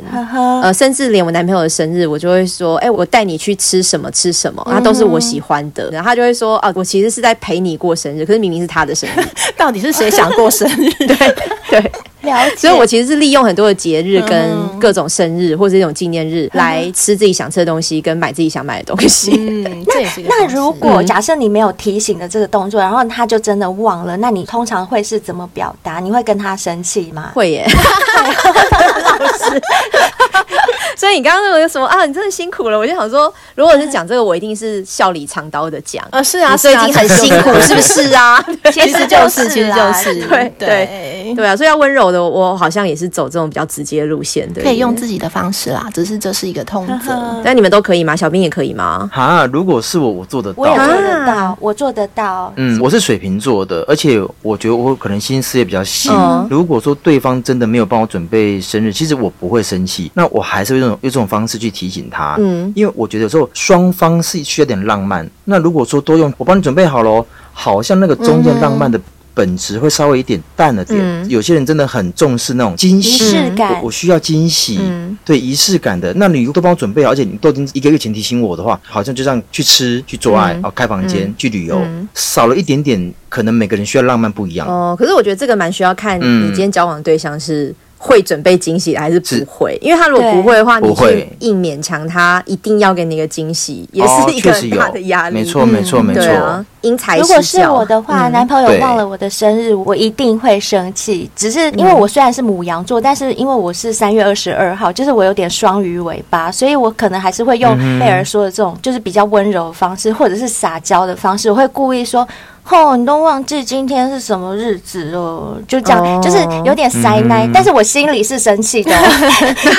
呃，甚至连我男朋友的生日，我就会说，哎，我带你去吃什么吃什么，他都是我喜欢的。然后他就会说，啊，我其实是在陪你过生日，可是明明是他的生日，到底是谁想过生日？对 对，了解。所以我其实是利用很多的节日跟各种生日或者这种纪念日来吃自己想吃的东西，跟买自己想买的东西。嗯，这也是那那如果假设你没有提醒的这个动作，然后他就真的忘了，那你通常会是怎么表达？你会跟他生气吗？会耶，老师。所以你刚刚说有什么啊？你真的辛苦了，我就想说，如果是讲这个，我一定是笑里藏刀的讲。呃，是啊，所以已经很辛苦，是不是啊？其实就是，其实就是，对对对啊！所以要温柔的，我好像也是走这种比较直接路线的，可以用自己的方式啦。只是这是一个通则，但你们都可以吗？小兵也可以吗？啊，如果是我，我做得到，我也做得到，我做得到。嗯，我是水瓶座的，而且我觉得我可能心思也比较细。如果说对方真的没有帮我准备生日，其实我不会生气，那我还是会用用这种方式去提醒他。嗯，因为我觉得有时候双方是需要点浪漫。那如果说都用我帮你准备好了，好像那个中间浪漫的本质会稍微一点淡了点。嗯、有些人真的很重视那种惊喜仪式感，我，我需要惊喜，嗯、对仪式感的。那你都帮我准备好，而且你都已经一个月前提醒我的话，好像就这样去吃、去做爱、哦、开房间、嗯、去旅游，嗯、少了一点点，可能每个人需要浪漫不一样。哦，可是我觉得这个蛮需要看你今天交往的对象是。会准备惊喜还是不会？因为他如果不会的话，你去硬勉强他一定要给你一个惊喜，也是一个很大的压力。没错，没错，没错。因材。如果是我的话，嗯、男朋友忘了我的生日，我一定会生气。只是因为我虽然是母羊座，但是因为我是三月二十二号，就是我有点双鱼尾巴，所以我可能还是会用贝尔说的这种，就是比较温柔的方式，或者是撒娇的方式，我会故意说。哦，你都忘记今天是什么日子了？就这样，oh. 就是有点塞奶，嗯、但是我心里是生气的，就 是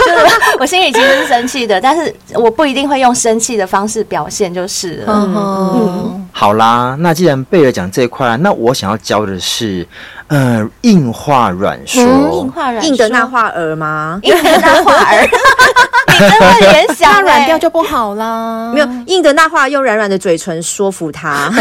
我心里其实是生气的，但是我不一定会用生气的方式表现，就是了。嗯嗯，好啦，那既然贝尔讲这一块，那我想要教的是，呃，硬话软说，嗯、硬话软，硬的那话儿吗？硬的那话儿，你真的联想软掉就不好啦。没有硬的那话，用软软的嘴唇说服他。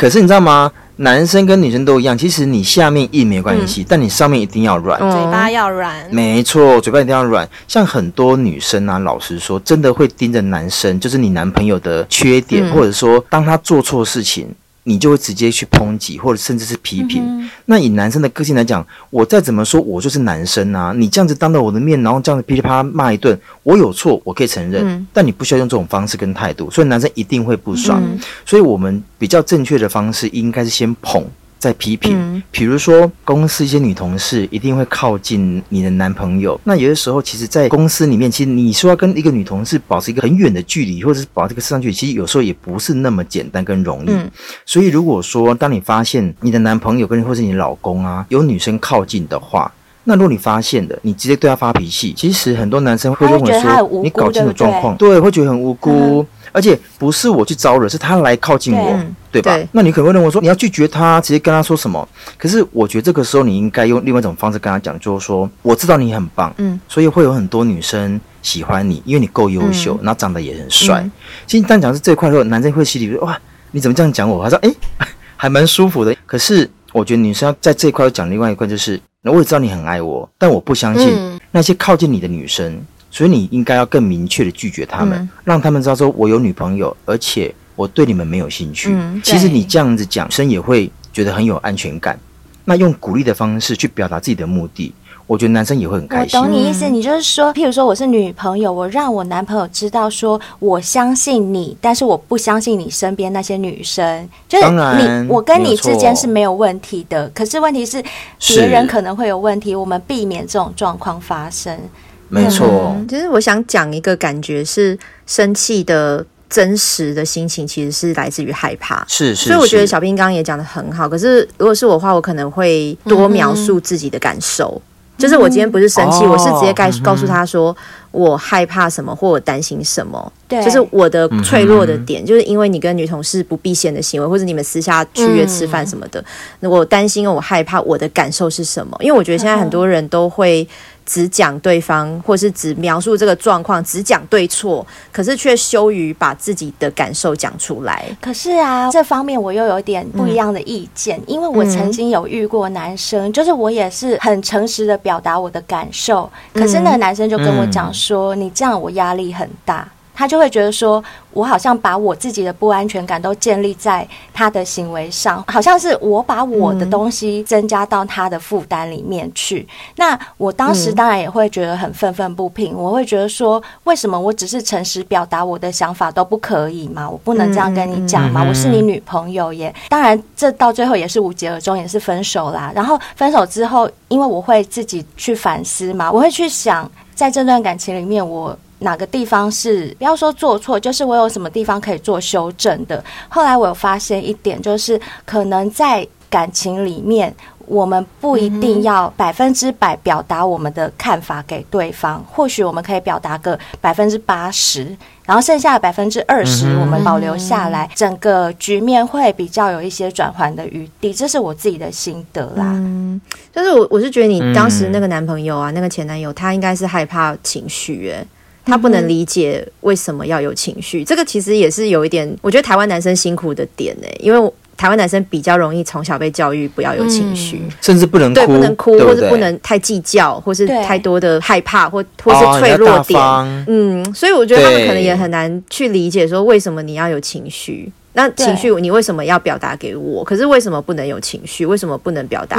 可是你知道吗？男生跟女生都一样，其实你下面硬没关系，嗯、但你上面一定要软，嘴巴要软。没错，嘴巴一定要软。像很多女生啊，老实说，真的会盯着男生，就是你男朋友的缺点，嗯、或者说当他做错事情。你就会直接去抨击，或者甚至是批评。嗯、那以男生的个性来讲，我再怎么说，我就是男生啊！你这样子当着我的面，然后这样子噼里啪啦骂一顿，我有错，我可以承认，嗯、但你不需要用这种方式跟态度，所以男生一定会不爽。嗯、所以我们比较正确的方式，应该是先捧。在批评，嗯、比如说公司一些女同事一定会靠近你的男朋友。那有的时候，其实，在公司里面，其实你说要跟一个女同事保持一个很远的距离，或者是保持一个适当距离，其实有时候也不是那么简单跟容易。嗯、所以，如果说当你发现你的男朋友跟或是你老公啊有女生靠近的话，那如果你发现的，你直接对他发脾气，其实很多男生会认为说你搞清楚状况，对，对，会觉得很无辜。嗯而且不是我去招惹，是他来靠近我，对，对吧？对，那你可能会认为说你要拒绝他，直接跟他说什么？可是我觉得这个时候你应该用另外一种方式跟他讲，就是说我知道你很棒，嗯，所以会有很多女生喜欢你，因为你够优秀，嗯、然后长得也很帅。嗯、其实当讲是这块的时候，男生会心里说哇，你怎么这样讲我？他说哎，还蛮舒服的。可是我觉得女生要在这一块讲另外一块，就是我也知道你很爱我，但我不相信那些靠近你的女生。所以你应该要更明确的拒绝他们，嗯、让他们知道说我有女朋友，而且我对你们没有兴趣。嗯、其实你这样子讲，女生也会觉得很有安全感。那用鼓励的方式去表达自己的目的，我觉得男生也会很开心。我懂你意思，你就是说，譬如说我是女朋友，我让我男朋友知道说我相信你，但是我不相信你身边那些女生。就是你，我跟你之间是没有问题的。可是问题是别人可能会有问题，我们避免这种状况发生。没错、嗯，其实我想讲一个感觉是生气的真实的心情，其实是来自于害怕。是是，所以我觉得小兵刚刚也讲的很好。可是如果是我的话，我可能会多描述自己的感受。嗯、就是我今天不是生气，嗯、我是直接告告诉他说我害怕什么，或我担心什么。对，就是我的脆弱的点，嗯、就是因为你跟女同事不避嫌的行为，或者你们私下去约吃饭什么的，嗯、我担心，我害怕，我的感受是什么？因为我觉得现在很多人都会。只讲对方，或是只描述这个状况，只讲对错，可是却羞于把自己的感受讲出来。可是啊，这方面我又有点不一样的意见，嗯、因为我曾经有遇过男生，嗯、就是我也是很诚实的表达我的感受，可是那个男生就跟我讲说：“嗯、你这样我压力很大。”他就会觉得说，我好像把我自己的不安全感都建立在他的行为上，好像是我把我的东西增加到他的负担里面去。嗯、那我当时当然也会觉得很愤愤不平，我会觉得说，为什么我只是诚实表达我的想法都不可以吗？我不能这样跟你讲吗？我是你女朋友耶。当然，这到最后也是无疾而终，也是分手啦。然后分手之后，因为我会自己去反思嘛，我会去想。在这段感情里面，我哪个地方是不要说做错，就是我有什么地方可以做修正的。后来我有发现一点，就是可能在感情里面。我们不一定要百分之百表达我们的看法给对方，嗯、或许我们可以表达个百分之八十，然后剩下的百分之二十我们保留下来，嗯、整个局面会比较有一些转换的余地。这是我自己的心得啦。嗯，就是我我是觉得你当时那个男朋友啊，嗯、那个前男友，他应该是害怕情绪，哎，他不能理解为什么要有情绪。这个其实也是有一点，我觉得台湾男生辛苦的点呢，因为。台湾男生比较容易从小被教育不要有情绪，嗯，甚至不能哭，对，不能哭，对对，或是不能太计较，或是太多的害怕，或或是脆弱点。哦、嗯，所以我觉得他们可能也很难去理解说为什么你要有情绪。那情绪，你为什么要表达给我？可是为什么不能有情绪？为什么不能表达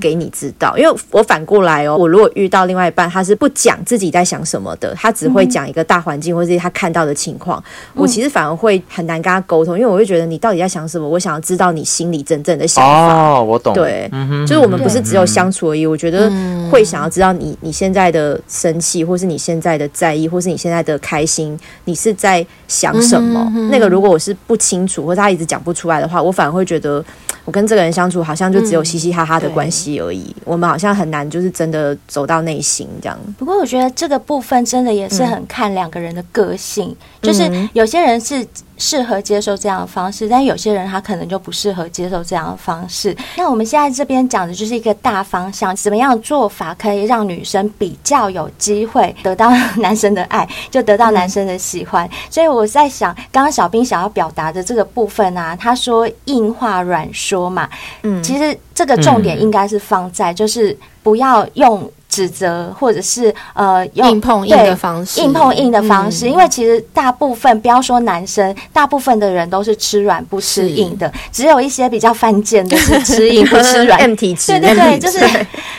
给你知道？因为我反过来哦，我如果遇到另外一半，他是不讲自己在想什么的，他只会讲一个大环境或者是他看到的情况，我其实反而会很难跟他沟通，因为我会觉得你到底在想什么？我想要知道你心里真正的想法。哦，我懂。对，就是我们不是只有相处而已。我觉得会想要知道你你现在的生气，或是你现在的在意，或是你现在的开心，你是在想什么？那个如果我是不清楚。或者他一直讲不出来的话，我反而会觉得我跟这个人相处好像就只有嘻嘻哈哈的关系而已。嗯、我们好像很难就是真的走到内心这样。不过我觉得这个部分真的也是很看两个人的个性，嗯、就是有些人是。适合接受这样的方式，但有些人他可能就不适合接受这样的方式。那我们现在这边讲的就是一个大方向，怎么样做法可以让女生比较有机会得到男生的爱，就得到男生的喜欢。嗯、所以我在想，刚刚小兵想要表达的这个部分啊，他说硬话软说嘛，嗯，其实这个重点应该是放在就是不要用。指责或者是呃用硬碰硬的方式，硬碰硬的方式，嗯、因为其实大部分不要说男生，大部分的人都是吃软不吃硬的，只有一些比较犯贱的是吃硬不吃 软。M 体质，对对对，就是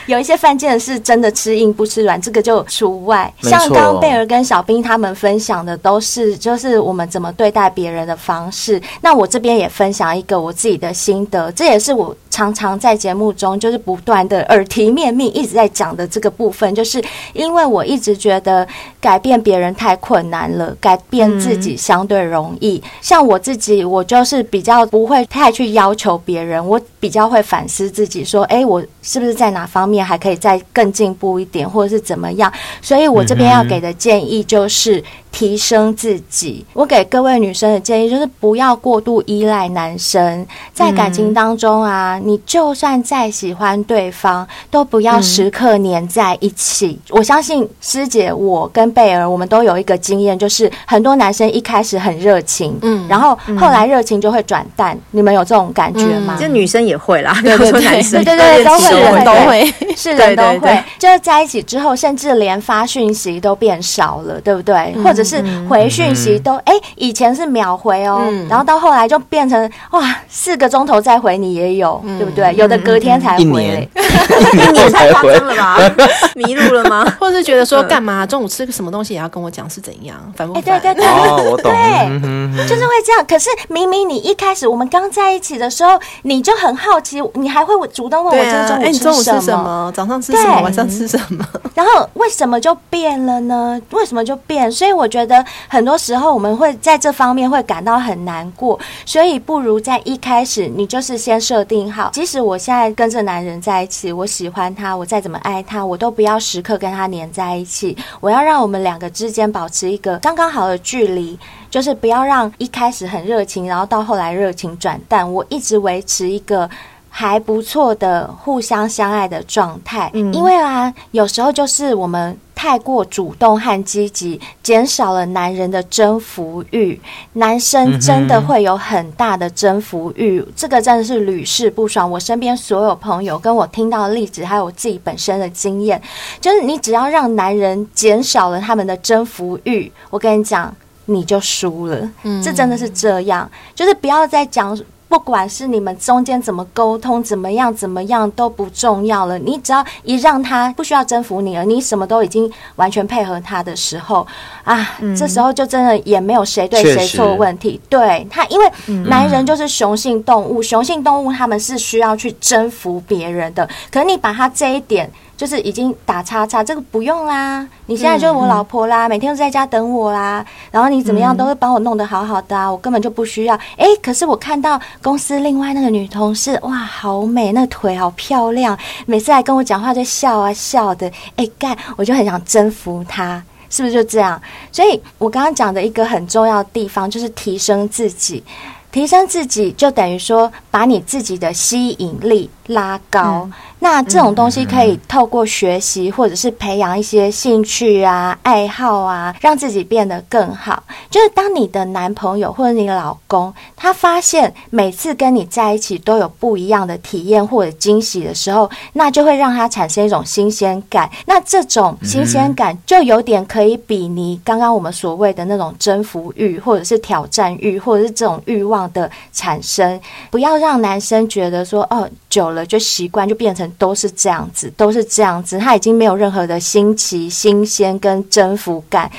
有一些犯贱的是真的吃硬不吃软，这个就除外。像刚刚贝儿跟小兵他们分享的都是就是我们怎么对待别人的方式。那我这边也分享一个我自己的心得，这也是我常常在节目中就是不断的耳提面命一直在讲的这个。部分就是因为我一直觉得改变别人太困难了，改变自己相对容易。嗯、像我自己，我就是比较不会太去要求别人，我比较会反思自己，说：“哎，我是不是在哪方面还可以再更进步一点，或者是怎么样？”所以，我这边要给的建议就是。提升自己，我给各位女生的建议就是不要过度依赖男生，在感情当中啊，嗯、你就算再喜欢对方，都不要时刻黏在一起。嗯、我相信师姐，我跟贝儿，我们都有一个经验，就是很多男生一开始很热情，嗯，然后后来热情就会转淡。嗯、你们有这种感觉吗？就女生也会啦，对对 对，对对对，都会人都会，是人都会，对对对，就是在一起之后，甚至连发讯息都变少了，对不对？或者是回讯息都哎、欸，以前是秒回哦，嗯、然后到后来就变成哇，四个钟头再回你也有，嗯、对不对？有的隔天才回，一年，一年太夸张了吧？迷路了吗？或者是觉得说干嘛？中午吃个什么东西也要跟我讲是怎样？反不烦？哎、欸，对对对，哦，我懂，对，就是会这样。可是明明你一开始我们刚在一起的时候，你就很好奇，你还会主动问我今天中午吃什么？中午吃什么？早上吃什么？晚上吃什么？然后为什么就变了呢？为什么就变？所以我觉得。很多时候我们会在这方面会感到很难过，所以不如在一开始你就是先设定好，即使我现在跟这男人在一起，我喜欢他，我再怎么爱他，我都不要时刻跟他黏在一起，我要让我们两个之间保持一个刚刚好的距离，就是不要让一开始很热情，然后到后来热情转淡，我一直维持一个还不错的互相相爱的状态，嗯，因为啊，有时候就是我们。太过主动和积极，减少了男人的征服欲。男生真的会有很大的征服欲，这个真的是屡试不爽。我身边所有朋友跟我听到的例子，还有我自己本身的经验，就是你只要让男人减少了他们的征服欲，我跟你讲，你就输了。嗯，这真的是这样，就是不要再讲。不管是你们中间怎么沟通，怎么样怎么样都不重要了。你只要一让他不需要征服你了，你什么都已经完全配合他的时候啊，嗯、这时候就真的也没有谁对谁错的问题。对他，因为男人就是雄性动物，嗯、雄性动物他们是需要去征服别人的。可是你把他这一点就是已经打叉叉，这个不用啦，你现在就是我老婆啦，嗯、每天都在家等我啦，然后你怎么样都会帮我弄得好好的啊，嗯、我根本就不需要。哎，可是我看到公司另外那个女同事，哇，好美，那个腿好漂亮，每次来跟我讲话就笑啊笑的，哎干，我就很想征服她。是不是就这样？所以我刚刚讲的一个很重要的地方，就是提升自己。提升自己，就等于说把你自己的吸引力拉高。嗯那这种东西可以透过学习，或者是培养一些兴趣啊、爱好啊，让自己变得更好。就是当你的男朋友或者你老公，他发现每次跟你在一起都有不一样的体验或者惊喜的时候，那就会让他产生一种新鲜感。那这种新鲜感就有点可以比拟刚刚我们所谓的那种征服欲，或者是挑战欲，或者是这种欲望的产生。不要让男生觉得说，哦，久了就习惯，就变成。都是这样子，都是这样子，他已经没有任何的新奇、新鲜跟征服感。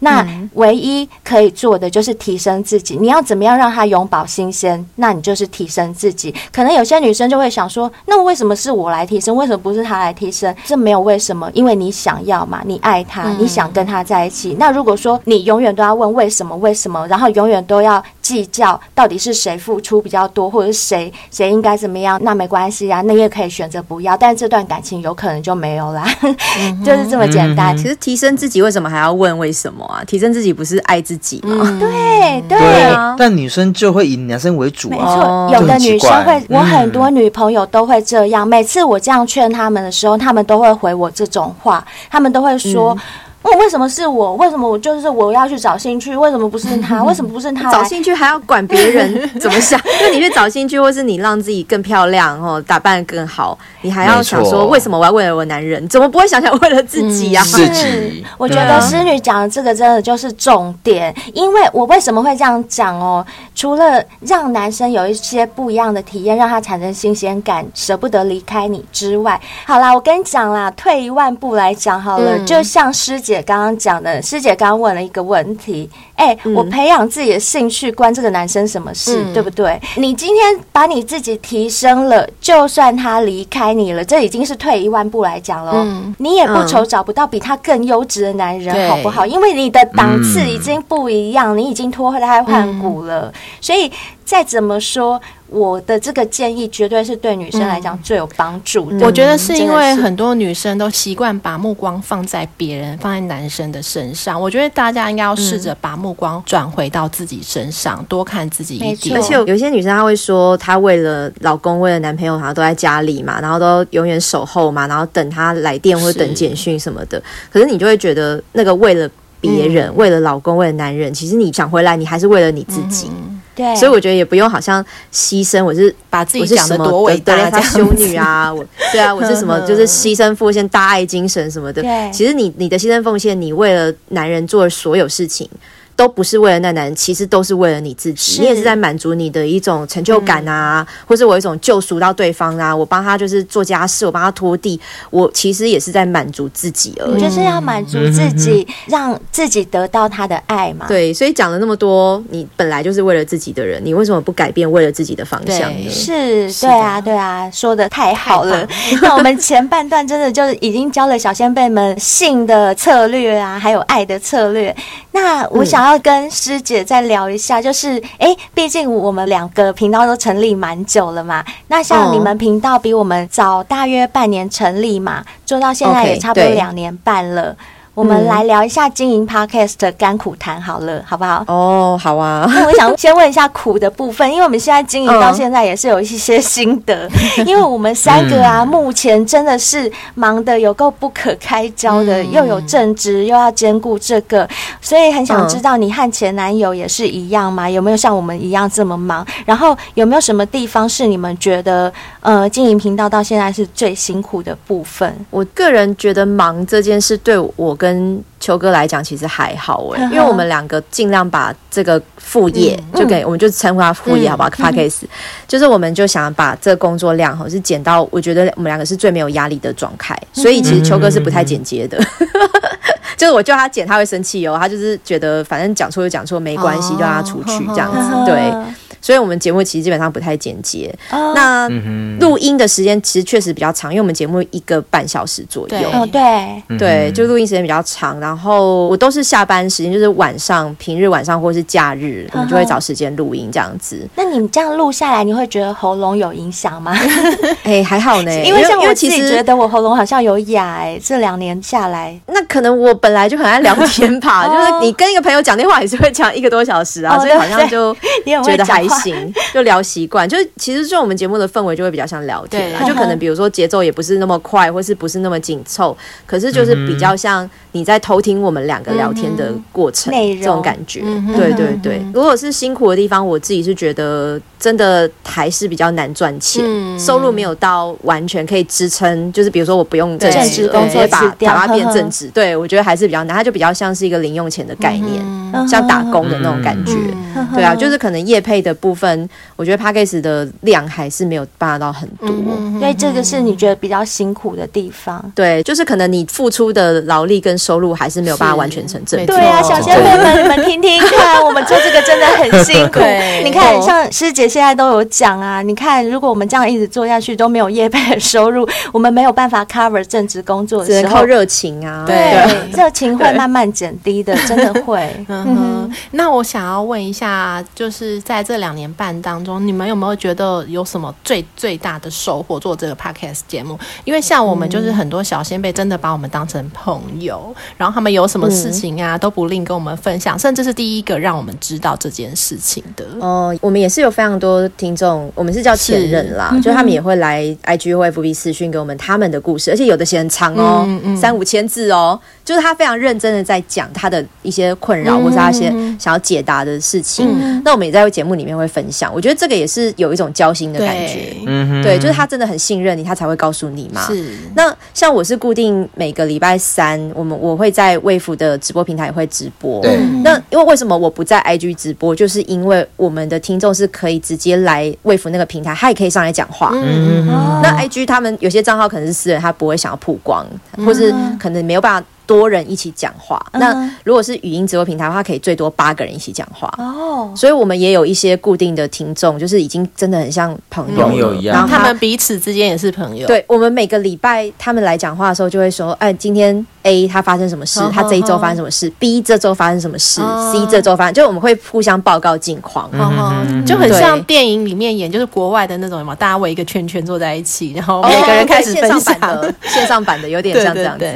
那唯一可以做的就是提升自己。你要怎么样让他永葆新鲜？那你就是提升自己。可能有些女生就会想说：“那为什么是我来提升？为什么不是他来提升？”这没有为什么，因为你想要嘛，你爱他，你想跟他在一起。那如果说你永远都要问为什么，为什么，然后永远都要计较到底是谁付出比较多，或者是谁谁应该怎么样，那没关系啊，那也可以选择不要。但这段感情有可能就没有啦，就是这么简单。其实提升自己，为什么还要问为什么？啊，提升自己不是爱自己吗？嗯、对对，但女生就会以男生为主啊。没错，有的女生会，我很多女朋友都会这样。嗯、每次我这样劝他们的时候，他们都会回我这种话，他们都会说。嗯问为什么是我？为什么我就是我要去找兴趣？为什么不是他？为什么不是 他？找兴趣还要管别人 怎么想？那你去找兴趣，或是你让自己更漂亮，哦，打扮更好，你还要想说为什么我要为了我男人？怎么不会想想为了自己呀？自己，我觉得师女讲的这个真的就是重点。因为我为什么会这样讲哦？除了让男生有一些不一样的体验，让他产生新鲜感，舍不得离开你之外，好啦，我跟你讲啦，退一万步来讲好了，就像师姐刚刚讲的，师姐刚刚问了一个问题，哎、欸，嗯、我培养自己的兴趣关这个男生什么事，嗯、对不对？你今天把你自己提升了，就算他离开你了，这已经是退一万步来讲了，嗯、你也不愁找不到比他更优质的男人，嗯、好不好？因为你的档次已经不一样，嗯、你已经脱胎换骨了，嗯、所以再怎么说。我的这个建议绝对是对女生来讲最有帮助的。嗯、我觉得是因为很多女生都习惯把目光放在别人、放在男生的身上。我觉得大家应该要试着把目光转回到自己身上，多看自己一点。而且有些女生她会说，她为了老公、为了男朋友，好像都在家里嘛，然后都永远守候嘛，然后等他来电或者等简讯什么的。是可是你就会觉得，那个为了别人、嗯、为了老公、为了男人，其实你想回来，你还是为了你自己。嗯对，所以我觉得也不用好像牺牲，我是把自己讲的多伟大，这修女啊，我对啊，我是什么，就是牺牲奉献、大爱精神什么的。对，其实你你的牺牲奉献，你为了男人做所有事情。都不是为了那男人，其实都是为了你自己。你也是在满足你的一种成就感啊，嗯、或是我一种救赎到对方啊。我帮他就是做家事，我帮他拖地，我其实也是在满足自己而已。就是要满足自己，嗯、让自己得到他的爱嘛。对，所以讲了那么多，你本来就是为了自己的人，你为什么不改变为了自己的方向呢？是，对啊，对啊，说的太好了。那我们前半段真的就是已经教了小先辈们性的策略啊，还有爱的策略。那我想要跟师姐再聊一下，就是，哎，毕竟我们两个频道都成立蛮久了嘛。那像你们频道比我们早大约半年成立嘛，做到现在也差不多两年半了。我们来聊一下经营 Podcast 的甘苦谈好了，好不好？哦，好啊。那我想先问一下苦的部分，因为我们现在经营到现在也是有一些心得，因为我们三个啊，目前真的是忙得有够不可开交的，又有正职，又要兼顾这个，所以很想知道你和前男友也是一样吗？有没有像我们一样这么忙？然后有没有什么地方是你们觉得呃，经营频道到现在是最辛苦的部分？我个人觉得忙这件事对我跟跟秋哥来讲，其实还好哎，因为我们两个尽量把这个副业就给，我们就称呼他副业，好不好 p a c k a g e 就是我们就想把这个工作量哈是减到，我觉得我们两个是最没有压力的状态，所以其实秋哥是不太剪接的。就是我叫他剪，他会生气哦。他就是觉得反正讲错就讲错，没关系，就让他出去这样子。对。所以，我们节目其实基本上不太剪接。Oh. 那录音的时间其实确实比较长，因为我们节目一个半小时左右。对，哦、对，对，就录音时间比较长。然后我都是下班时间，就是晚上、平日晚上或是假日，uh. 我们就会找时间录音这样子。那你们这样录下来，你会觉得喉咙有影响吗？哎、欸，还好呢，因为像我其实觉得我喉咙好像有哑哎、欸，这两年下来，那可能我本来就很爱聊天吧，就是你跟一个朋友讲电话也是会讲一个多小时啊，oh, 所以好像就觉得还行，就。聊习惯，就是其实就我们节目的氛围就会比较像聊天，啦就可能比如说节奏也不是那么快，或是不是那么紧凑，可是就是比较像你在偷听我们两个聊天的过程，这种感觉。对对对，如果是辛苦的地方，我自己是觉得真的还是比较难赚钱，嗯、收入没有到完全可以支撑，就是比如说我不用正职工作把把它变正职，对我觉得还是比较难，它就比较像是一个零用钱的概念，嗯、像打工的那种感觉。对啊，就是可能业配的部分。我觉得 Podcast 的量还是没有办法到很多，因为这个是你觉得比较辛苦的地方。对，就是可能你付出的劳力跟收入还是没有办法完全成正比。对啊，小仙妹们，你们听听看，我们做这个真的很辛苦。你看，像师姐现在都有讲啊，你看，如果我们这样一直做下去都没有业配的收入，我们没有办法 cover 正职工作的时候，只能靠热情啊。对，热情会慢慢减低的，真的会。嗯哼。那我想要问一下，就是在这两年半当中。你们有没有觉得有什么最最大的收获做这个 podcast 节目？因为像我们就是很多小先辈真的把我们当成朋友，嗯、然后他们有什么事情啊都不吝跟我们分享，甚至是第一个让我们知道这件事情的。哦、呃，我们也是有非常多听众，我们是叫前任啦，是就他们也会来 IG 或 FB 私讯给我们他们的故事，而且有的写很长哦，嗯嗯、三五千字哦，就是他非常认真的在讲他的一些困扰、嗯、或是他一些想要解答的事情。嗯、那我们也在节目里面会分享，我觉得。这个也是有一种交心的感觉，嗯，对，就是他真的很信任你，他才会告诉你嘛。是。那像我是固定每个礼拜三，我们我会在卫福的直播平台也会直播。对。那因为为什么我不在 IG 直播？就是因为我们的听众是可以直接来卫福那个平台，他也可以上来讲话。嗯。那 IG 他们有些账号可能是私人，他不会想要曝光，或是可能没有办法。多人一起讲话，那如果是语音直播平台的话，可以最多八个人一起讲话。哦，所以我们也有一些固定的听众，就是已经真的很像朋友，朋友一样。然后他们彼此之间也是朋友。对，我们每个礼拜他们来讲话的时候，就会说：“哎，今天 A 他发生什么事？他这一周发生什么事？B 这周发生什么事？C 这周发生……就我们会互相报告近况，就很像电影里面演，就是国外的那种嘛，大家围一个圈圈坐在一起，然后每个人开始分享。线上版的有点像这样子。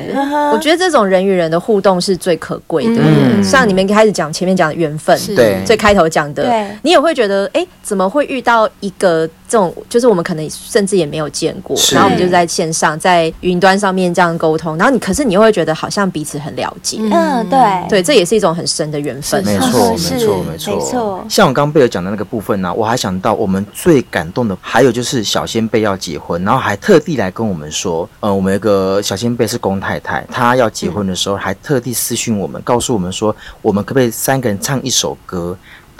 我觉得这种。人与人的互动是最可贵的，嗯、像你们开始讲前面讲的缘分，对，最开头讲的，对你也会觉得，哎、欸，怎么会遇到一个这种，就是我们可能甚至也没有见过，然后我们就在线上，在云端上面这样沟通，然后你，可是你又会觉得好像彼此很了解，嗯，对，对，这也是一种很深的缘分，没错，没错，没错，像我刚刚贝尔讲的那个部分呢、啊，我还想到我们最感动的，还有就是小仙贝要结婚，然后还特地来跟我们说，呃，我们有个小仙贝是龚太太，她要结婚的时候还特地私讯我们，告诉我们说，我们可不可以三个人唱一首歌？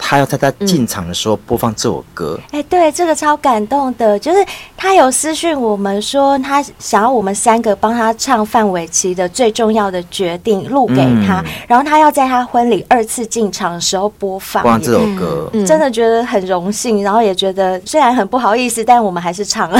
他要在他进场的时候播放这首歌。哎、嗯欸，对，这个超感动的，就是他有私讯我们说，他想要我们三个帮他唱范玮琪的最重要的决定录给他，嗯、然后他要在他婚礼二次进场的时候播放，播放这首歌，嗯、真的觉得很荣幸，然后也觉得虽然很不好意思，但我们还是唱了。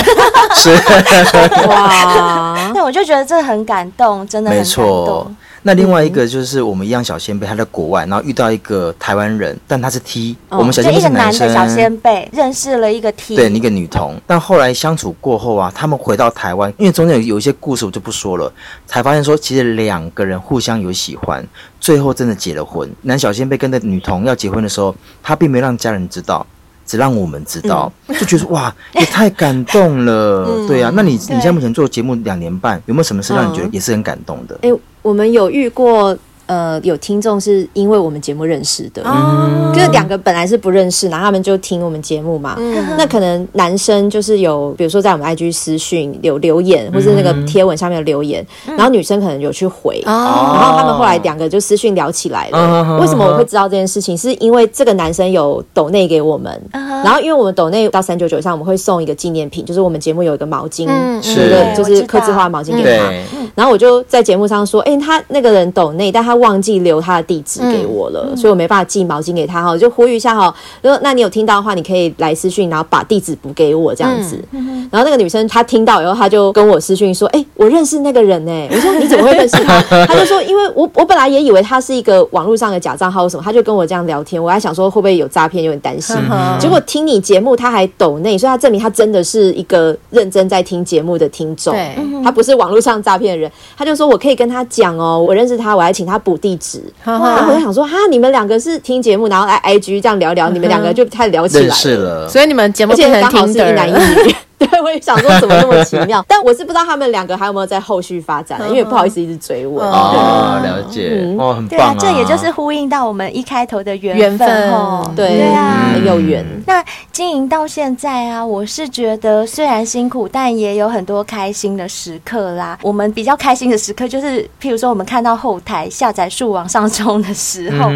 是。哇，那我就觉得这很感动，真的很感动。那另外一个就是我们一样小仙贝，他在国外，然后遇到一个台湾人，但他是 T，我们小仙贝是男生，小仙贝认识了一个 T，对，一个女同，但后来相处过后啊，他们回到台湾，因为中间有有一些故事我就不说了，才发现说其实两个人互相有喜欢，最后真的结了婚。男小仙贝跟那女同要结婚的时候，他并没让家人知道，只让我们知道，就觉得哇，也太感动了，对啊。那你你现在目前做节目两年半，有没有什么事让你觉得也是很感动的？我们有遇过呃，有听众是因为我们节目认识的，哦。就是两个本来是不认识，然后他们就听我们节目嘛。那可能男生就是有，比如说在我们 IG 私讯有留言，或是那个贴文下面有留言，然后女生可能有去回，然后他们后来两个就私讯聊起来了。为什么我会知道这件事情？是因为这个男生有抖内给我们，然后因为我们抖内到三九九上，我们会送一个纪念品，就是我们节目有一个毛巾，是一个就是刻字化毛巾给他。然后我就在节目上说，哎，他那个人抖内，但他。忘记留他的地址给我了，嗯、所以我没办法寄毛巾给他哈。就呼吁一下哈，如果那你有听到的话，你可以来私讯，然后把地址补给我这样子。嗯、然后那个女生她听到以后，她就跟我私讯说：“哎、欸，我认识那个人呢、欸。”我说：“你怎么会认识他？”她就说：“因为我我本来也以为他是一个网络上的假账号什么。”她就跟我这样聊天，我还想说会不会有诈骗，有点担心。嗯、结果听你节目，他还抖内，所以他证明他真的是一个认真在听节目的听众。对，他不是网络上诈骗的人。他就说：“我可以跟他讲哦，我认识他，我还请他补地址。”然后我就想说，哈，你们两个是听节目，然后来 IG 这样聊聊，你们两个就开始聊起来了。了所以你们节目变成刚好是一男一女。对，我也想说怎么那么奇妙，但我是不知道他们两个还有没有在后续发展，因为不好意思一直追问。哦，了解，哦，很棒啊。这也就是呼应到我们一开头的缘分哦。对对啊，很有缘。那经营到现在啊，我是觉得虽然辛苦，但也有很多开心的时刻啦。我们比较开心的时刻，就是譬如说我们看到后台下载数往上冲的时候，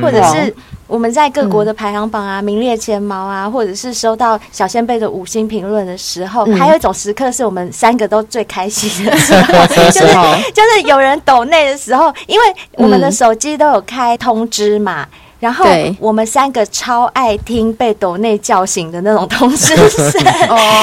或者是。我们在各国的排行榜啊，嗯、名列前茅啊，或者是收到小仙贝的五星评论的时候，嗯、还有一种时刻是我们三个都最开心的时候，就是就是有人抖内的时候，因为我们的手机都有开通知嘛。然后我们三个超爱听被抖内叫醒的那种通知声，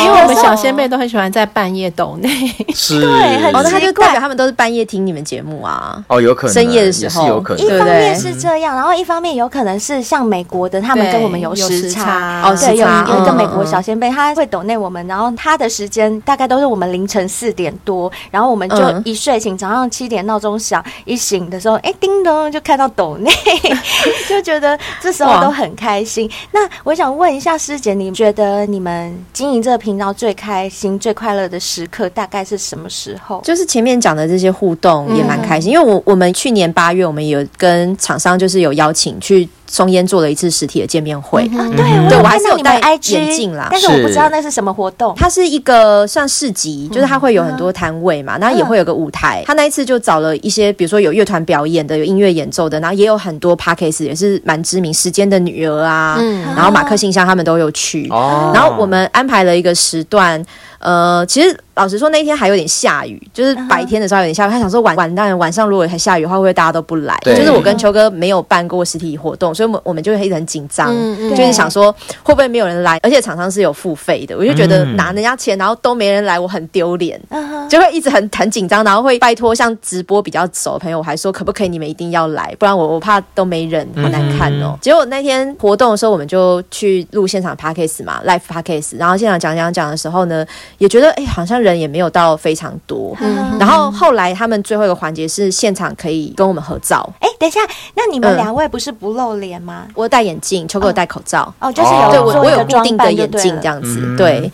因为我们小仙妹都很喜欢在半夜抖内，是，对，很奇怪，他就代表他们都是半夜听你们节目啊。哦，有可能。深夜的时候。有可能。一方面是这样，然后一方面有可能是像美国的，他们跟我们有时差，哦，对，有有一个美国小仙贝，他会抖内我们，然后他的时间大概都是我们凌晨四点多，然后我们就一睡醒，早上七点闹钟响，一醒的时候，哎，叮咚就看到抖内，就。觉得这时候都很开心。那我想问一下师姐，你觉得你们经营这个频道最开心、最快乐的时刻大概是什么时候？就是前面讲的这些互动也蛮开心，嗯、因为我我们去年八月我们有跟厂商就是有邀请去。松烟做了一次实体的见面会。啊，对，对我还是有戴眼镜啦，但是我不知道那是什么活动。它是一个算市集，就是它会有很多摊位嘛，然后也会有个舞台。他那一次就找了一些，比如说有乐团表演的，有音乐演奏的，然后也有很多 Podcast 也是蛮知名，时间的女儿啊，然后马克信箱他们都有去。然后我们安排了一个时段，呃，其实。老实说，那天还有点下雨，就是白天的时候有点下雨。他想说晚晚，当晚上如果还下雨的话，会不会大家都不来？就是我跟秋哥没有办过实体活动，所以我们我们就会一直很紧张，就是想说会不会没有人来？而且厂商是有付费的，我就觉得拿人家钱，然后都没人来，我很丢脸，嗯、就会一直很很紧张，然后会拜托像直播比较熟的朋友，我还说可不可以你们一定要来，不然我我怕都没人，好难看哦。嗯、结果那天活动的时候，我们就去录现场 Podcast 嘛，Live Podcast，然后现场讲讲讲的时候呢，也觉得哎、欸，好像人也没有到非常多，嗯、然后后来他们最后一个环节是现场可以跟我们合照。哎，等一下，那你们两位不是不露脸吗？我戴眼镜，秋哥有戴口罩。哦，就是有对我我有固定的眼镜这样子。对，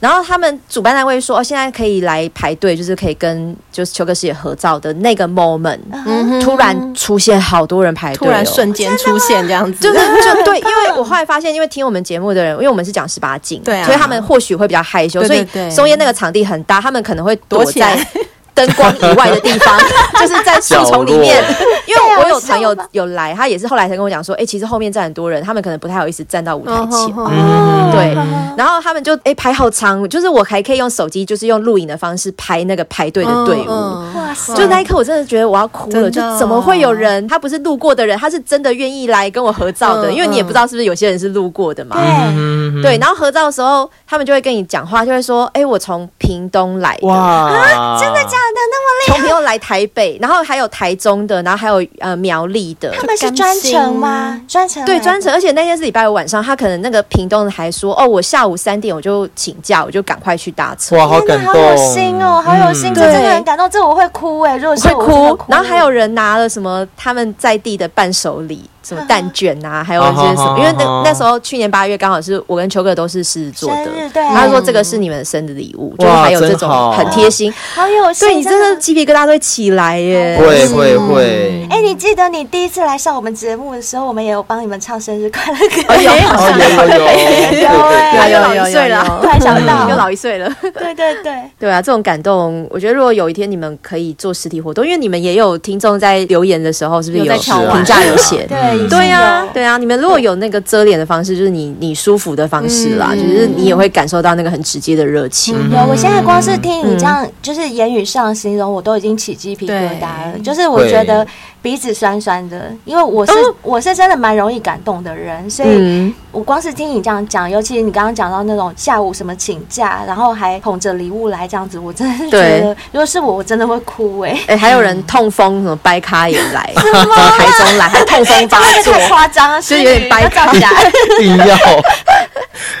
然后他们主办单位说，哦，现在可以来排队，就是可以跟就是秋哥师姐合照的那个 moment，突然出现好多人排队，突然瞬间出现这样子，就是就对，因为我后来发现，因为听我们节目的人，因为我们是讲十八禁，对，所以他们或许会比较害羞，所以松烟那个场地很大，他们可能会躲在。灯光以外的地方，就是在树丛里面。因为我有朋友有来，他也是后来才跟我讲说，哎，其实后面站很多人，他们可能不太好意思站到舞台前。对，然后他们就哎排好长，就是我还可以用手机，就是用录影的方式拍那个排队的队伍。哇塞！就那一刻，我真的觉得我要哭了。就怎么会有人？他不是路过的人，他是真的愿意来跟我合照的。因为你也不知道是不是有些人是路过的嘛。对对。然后合照的时候，他们就会跟你讲话，就会说，哎，我从屏东来的。哇！真的假的？那么厉害，从没有来台北，然后还有台中的，然后还有呃苗栗的，他们是专程吗？专程对专程，而且那天是礼拜五晚上，他可能那个屏东的还说哦，我下午三点我就请假，我就赶快去搭车。哇，好感动，好有心哦，好有心，这真的很感动，这我会哭哎，如果是会哭。然后还有人拿了什么他们在地的伴手礼。什么蛋卷啊，还有一些什么，因为那那时候去年八月刚好是我跟秋哥都是狮子座的，对，他说这个是你们的生日礼物，就是还有这种很贴心，好有心，对你真的。鸡皮疙瘩都会起来耶，会会会。哎，你记得你第一次来上我们节目的时候，我们也有帮你们唱生日快乐歌，有有有有有。有，老一岁了，突然想到又老一岁了，对对对。对啊，这种感动，我觉得如果有一天你们可以做实体活动，因为你们也有听众在留言的时候，是不是有评价有写？对对呀，对啊，你们如果有那个遮脸的方式，就是你你舒服的方式啦，就是你也会感受到那个很直接的热情。有，我现在光是听你这样，就是言语上形容，我都已经起鸡皮疙瘩了。就是我觉得鼻子酸酸的，因为我是我是真的蛮容易感动的人，所以我光是听你这样讲，尤其你刚刚讲到那种下午什么请假，然后还捧着礼物来这样子，我真的是觉得，如果是我，我真的会哭哎。哎，还有人痛风什么掰咖也来，从台中来还痛风发作，太夸张了，所以有点掰咖，一定要。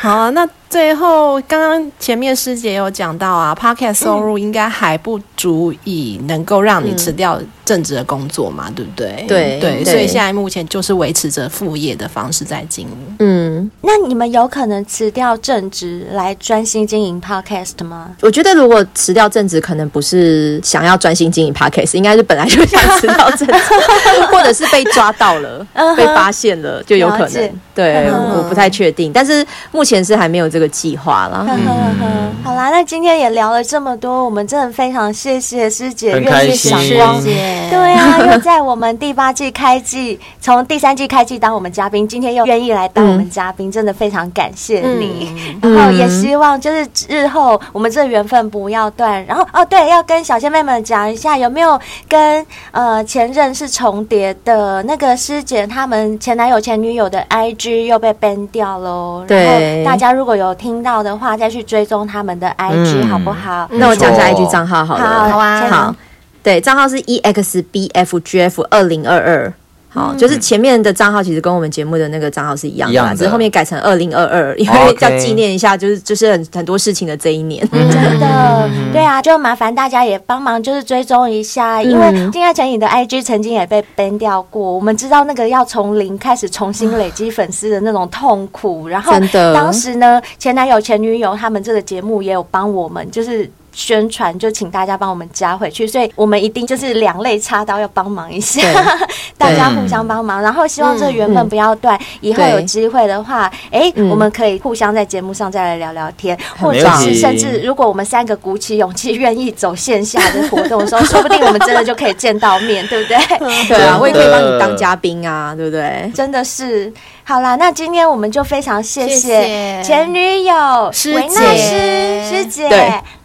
好啊，那。最后，刚刚前面师姐有讲到啊，Podcast 收入应该还不足以能够让你辞掉正职的工作嘛，嗯、对不对？对对，所以现在目前就是维持着副业的方式在经营。嗯，那你们有可能辞掉正职来专心经营 Podcast 吗？我觉得如果辞掉正职，可能不是想要专心经营 Podcast，应该是本来就想辞掉正职，或者是被抓到了、被发现了，就有可能。对，我不太确定，但是目前是还没有这个计划了。好啦，那今天也聊了这么多，我们真的非常谢谢师姐愿意赏光。对啊，又在我们第八季开季，从第三季开季当我们嘉宾，今天又愿意来当我们嘉宾，真的非常感谢你。然后也希望就是日后我们这缘分不要断。然后哦，对，要跟小仙妹们讲一下，有没有跟呃前任是重叠的那个师姐，他们前男友前女友的 IG。又被 ban 掉喽，然后大家如果有听到的话，再去追踪他们的 IG 好不好？那我讲一下 IG 账号好了，好啊，好，对，账号是 EXBFGF 二零二二。好，就是前面的账号其实跟我们节目的那个账号是一样的，只是后面改成二零二二，因为要纪念一下，就是就是很很多事情的这一年。真的，对啊，就麻烦大家也帮忙，就是追踪一下，因为金爱成你的 IG 曾经也被 ban 掉过，我们知道那个要从零开始重新累积粉丝的那种痛苦。然后当时呢，前男友前女友他们这个节目也有帮我们，就是。宣传就请大家帮我们加回去，所以我们一定就是两肋插刀要帮忙一下，大家互相帮忙，然后希望这缘分不要断，以后有机会的话，哎，我们可以互相在节目上再来聊聊天，或者是甚至如果我们三个鼓起勇气愿意走线下的活动的时候，说不定我们真的就可以见到面，对不对？对啊，我也可以帮你当嘉宾啊，对不对？真的是。好啦，那今天我们就非常谢谢前女友维娜师师姐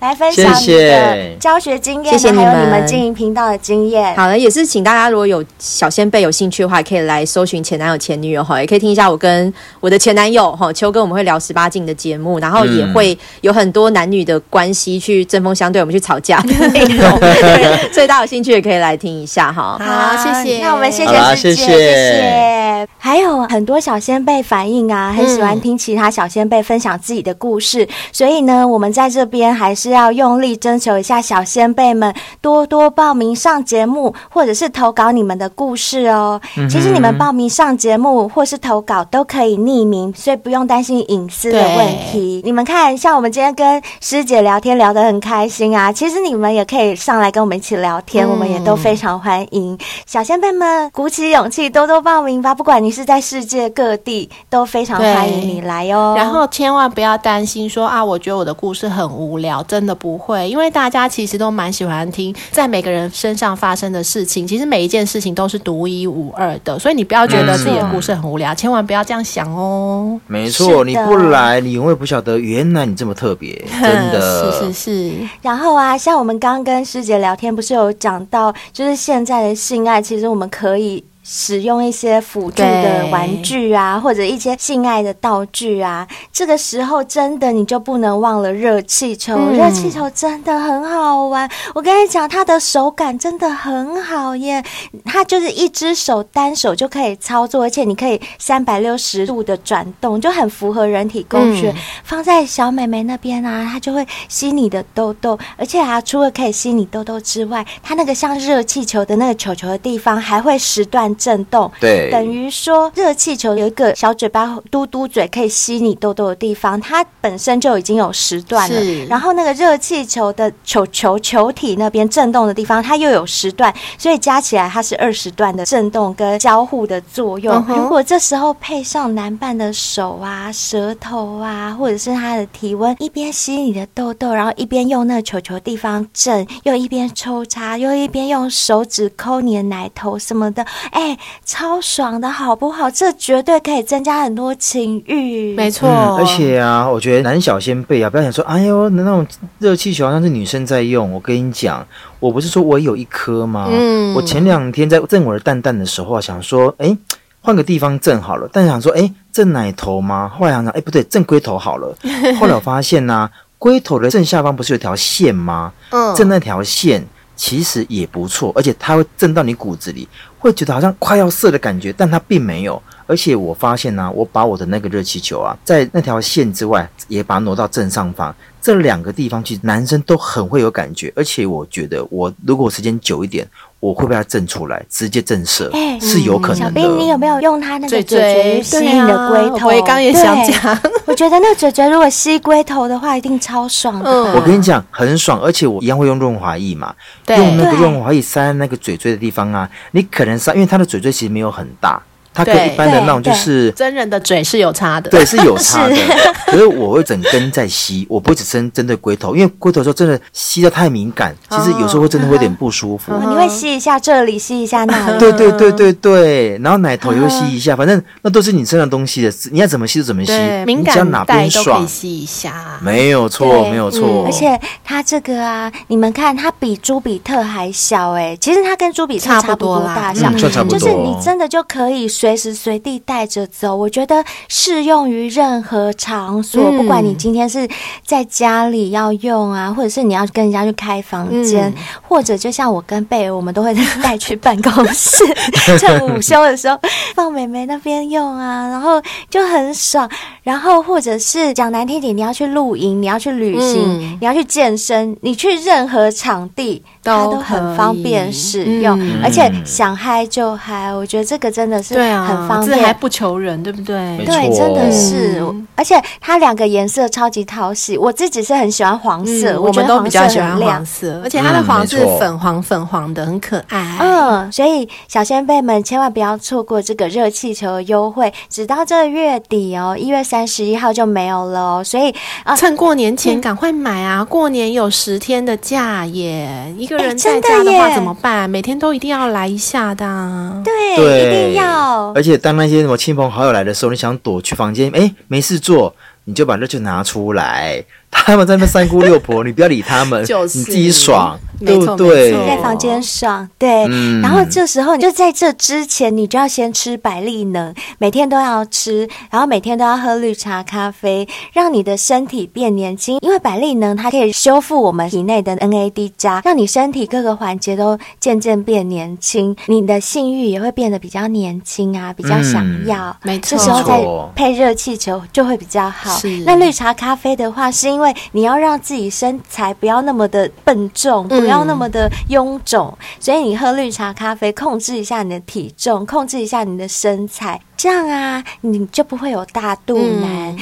来分享你的教学经验，谢谢你们，还有你们经营频道的经验。好了，也是请大家如果有小先辈有兴趣的话，可以来搜寻前男友前女友哈，也可以听一下我跟我的前男友哈秋哥，我们会聊十八禁的节目，然后也会有很多男女的关系去针锋相对，我们去吵架的内容，所以大家有兴趣也可以来听一下哈。好，谢谢。那我们谢谢师姐，谢谢。还有很多小。小先辈反应啊，很喜欢听其他小先辈分享自己的故事，嗯、所以呢，我们在这边还是要用力征求一下小先辈们多多报名上节目，或者是投稿你们的故事哦。嗯、其实你们报名上节目或是投稿都可以匿名，所以不用担心隐私的问题。你们看，像我们今天跟师姐聊天聊得很开心啊，其实你们也可以上来跟我们一起聊天，嗯、我们也都非常欢迎。小先辈们鼓起勇气，多多报名吧，不管你是在世界各各地都非常欢迎你来哦，然后千万不要担心说啊，我觉得我的故事很无聊，真的不会，因为大家其实都蛮喜欢听在每个人身上发生的事情，其实每一件事情都是独一无二的，所以你不要觉得自己的故事很无聊，嗯、千万不要这样想哦。没错，你不来，你永远不晓得原来你这么特别，真的 是是是。然后啊，像我们刚刚跟师姐聊天，不是有讲到，就是现在的性爱，其实我们可以。使用一些辅助的玩具啊，或者一些性爱的道具啊，这个时候真的你就不能忘了热气球。嗯、热气球真的很好玩，我跟你讲，它的手感真的很好耶。它就是一只手单手就可以操作，而且你可以三百六十度的转动，就很符合人体工学。嗯、放在小美眉那边啊，它就会吸你的痘痘，而且啊，除了可以吸你痘痘之外，它那个像热气球的那个球球的地方还会时断。断震动，对，等于说热气球有一个小嘴巴、嘟嘟嘴可以吸你痘痘的地方，它本身就已经有十段了。是然后那个热气球的球球球体那边震动的地方，它又有十段，所以加起来它是二十段的震动跟交互的作用。Uh huh. 如果这时候配上男伴的手啊、舌头啊，或者是他的体温，一边吸你的痘痘，然后一边用那个球球地方震，又一边抽插，又一边用手指抠你的奶头什么的，哎，超爽的好不好？这绝对可以增加很多情欲，没错、嗯。而且啊，我觉得男小先辈啊，不要想说，哎呦，那种热气球好像是女生在用。我跟你讲，我不是说我有一颗吗？嗯，我前两天在震我的蛋蛋的时候啊，想说，哎，换个地方震好了，但是想说，哎，震奶头吗？后来想想，哎，不对，震龟头好了。后来我发现呢、啊，龟头的正下方不是有条线吗？嗯，震那条线。其实也不错，而且它会震到你骨子里，会觉得好像快要射的感觉，但它并没有。而且我发现呢、我把我的那个热气球啊，在那条线之外，也把它挪到正上方，这两个地方其实男生都很会有感觉。而且我觉得，我如果时间久一点。我会被它震出来，直接震慑，欸、是有可能的。小兵，你有没有用它那个嘴嘴吸你的龟头？我刚也想讲，我觉得那个嘴嘴如果吸龟头的话，一定超爽的。嗯、我跟你讲，很爽，而且我一样会用润滑液嘛，对用那个润滑液塞在那个嘴嘴的地方啊，你可能塞，因为它的嘴嘴其实没有很大。它跟一般的那种就是真人的嘴是有差的，对，是有差的。可是我会整根在吸，我不会只针针对龟头，因为龟头说真的吸的太敏感，其实有时候会真的会有点不舒服。你会吸一下这里，吸一下那里。对对对对对，然后奶头也会吸一下，反正那都是你身上东西的，你要怎么吸就怎么吸，敏感带都可以吸一下，没有错，没有错。而且它这个啊，你们看它比朱比特还小哎，其实它跟朱比特差不多大小，就是你真的就可以。随时随地带着走，我觉得适用于任何场所。嗯、不管你今天是在家里要用啊，或者是你要跟人家去开房间，嗯、或者就像我跟贝儿，我们都会带去办公室，趁午休的时候放美眉那边用啊，然后就很爽。然后或者是讲难听点，你要去露营，你要去旅行，嗯、你要去健身，你去任何场地，它都很方便使用，嗯、而且想嗨就嗨。我觉得这个真的是对。很方便，这还不求人，对不对？对，真的是，而且它两个颜色超级讨喜。我自己是很喜欢黄色，我们都比较喜欢黄色，而且它的黄是粉黄粉黄的，很可爱。嗯，所以小仙贝们千万不要错过这个热气球的优惠，直到这个月底哦，一月三十一号就没有了哦。所以趁过年前赶快买啊！过年有十天的假耶，一个人在家的话怎么办？每天都一定要来一下的。对，一定要。而且当那些什么亲朋好友来的时候，你想躲去房间，哎，没事做，你就把热气球拿出来。他们在那三姑六婆，你不要理他们，就是、你自己爽，对不对？在房间爽，对。嗯、然后这时候，你就在这之前，你就要先吃百利能，每天都要吃，然后每天都要喝绿茶咖啡，让你的身体变年轻。因为百利能它可以修复我们体内的 NAD 加，让你身体各个环节都渐渐变年轻，你的性欲也会变得比较年轻啊，比较想要。嗯、没错。这时候再配热气球就会比较好。是。那绿茶咖啡的话，是因为因为你要让自己身材不要那么的笨重，不要那么的臃肿，嗯、所以你喝绿茶咖啡，控制一下你的体重，控制一下你的身材，这样啊，你就不会有大肚腩。嗯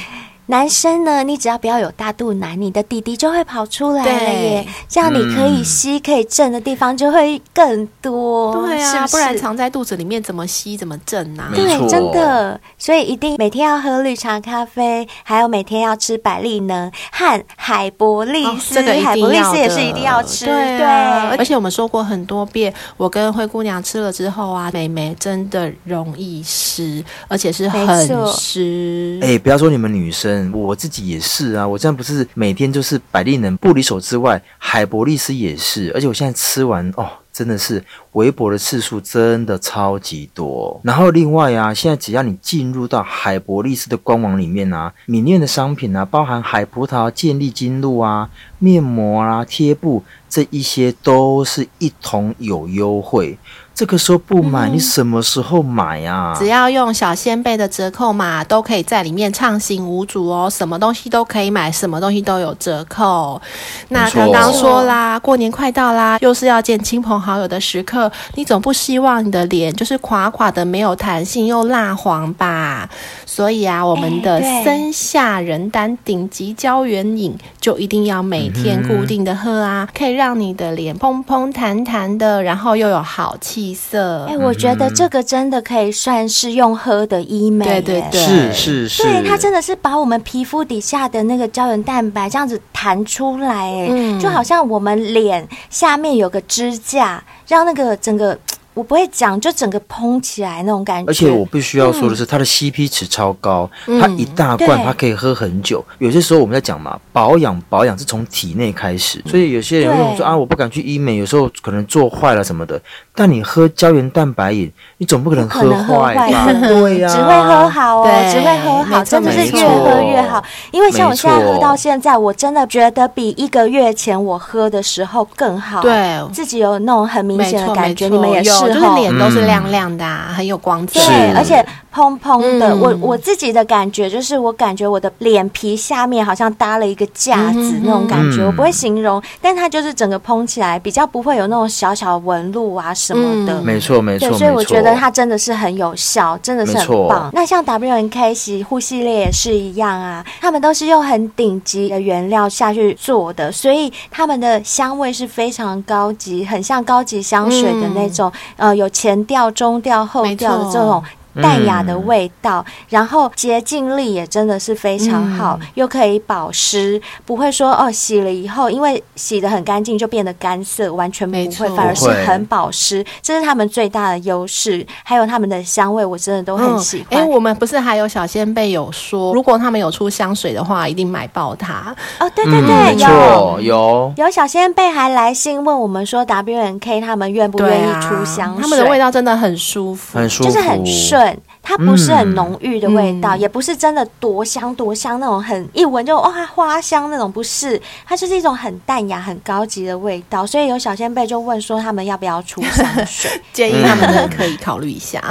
男生呢，你只要不要有大肚腩，你的弟弟就会跑出来了耶。对这样你可以吸、可以震的地方就会更多。对啊，是不是？不然藏在肚子里面怎么吸、怎么震啊？对，真的。所以一定每天要喝绿茶咖啡，还有每天要吃百利能和海博利斯。哦、这个海博利斯也是一定要吃。对，啊、对，而且我们说过很多遍，我跟灰姑娘吃了之后啊，美眉真的容易湿，而且是很湿。哎、欸，不要说你们女生。我自己也是啊，我这样不是每天就是百利能不离手之外，海博利斯也是，而且我现在吃完哦，真的是围脖的次数真的超级多。然后另外啊，现在只要你进入到海博利斯的官网里面啊，里面的商品啊，包含海葡萄、健力精露啊、面膜啊、贴布这一些，都是一同有优惠。这个时候不买，嗯、你什么时候买啊？只要用小仙贝的折扣码，都可以在里面畅行无阻哦。什么东西都可以买，什么东西都有折扣。那刚刚说啦，过年快到啦，又是要见亲朋好友的时刻刻，你总不希望你的脸就是垮垮的、没有弹性又蜡黄吧？所以啊，我们的森下仁丹顶级胶原饮就一定要每天固定的喝啊，可以让你的脸嘭嘭弹弹的，然后又有好气色。哎，我觉得这个真的可以算是用喝的医美，对对对，是是是，对，它真的是把我们皮肤底下的那个胶原蛋白这样子弹出来，哎、嗯，就好像我们脸下面有个支架，让那个整个。我不会讲，就整个膨起来那种感觉。而且我必须要说的是，它的 CP 值超高，嗯、它一大罐它可以喝很久。有些时候我们在讲嘛，保养保养是从体内开始，所以有些人会说啊，我不敢去医美，有时候可能做坏了什么的。但你喝胶原蛋白饮，你总不可能喝坏吧？对呀，只会喝好哦，只会喝好，真的是越喝越好。因为像我现在喝到现在，我真的觉得比一个月前我喝的时候更好。对，自己有那种很明显的感觉，你们也是。就是脸都是亮亮的，啊，嗯、很有光泽。对，而且蓬蓬的。嗯、我我自己的感觉就是，我感觉我的脸皮下面好像搭了一个架子，嗯、那种感觉，嗯、我不会形容，但它就是整个蓬起来，比较不会有那种小小纹路啊什么的。没错、嗯，没错。对，所以我觉得它真的是很有效，真的是很棒。那像 W N K 洗护系列也是一样啊，他们都是用很顶级的原料下去做的，所以他们的香味是非常高级，很像高级香水的那种。嗯呃，有前调、中调、后调的这种。淡雅的味道，嗯、然后洁净力也真的是非常好，嗯、又可以保湿，不会说哦洗了以后，因为洗的很干净就变得干涩，完全不会，反而是很保湿，这是他们最大的优势。还有他们的香味，我真的都很喜欢。哎、嗯，我们不是还有小仙贝有说，如果他们有出香水的话，一定买爆它。哦，对对对，嗯、有有有小仙贝还来信问我们说，W N K 他们愿不愿意出香水？啊、他们的味道真的很舒服，很舒服，就是很顺。它不是很浓郁的味道，嗯、也不是真的多香多香那种，很一闻就哇花香那种，不是，它就是一种很淡雅、很高级的味道。所以有小先辈就问说，他们要不要出香水？建议他们可以考虑一下。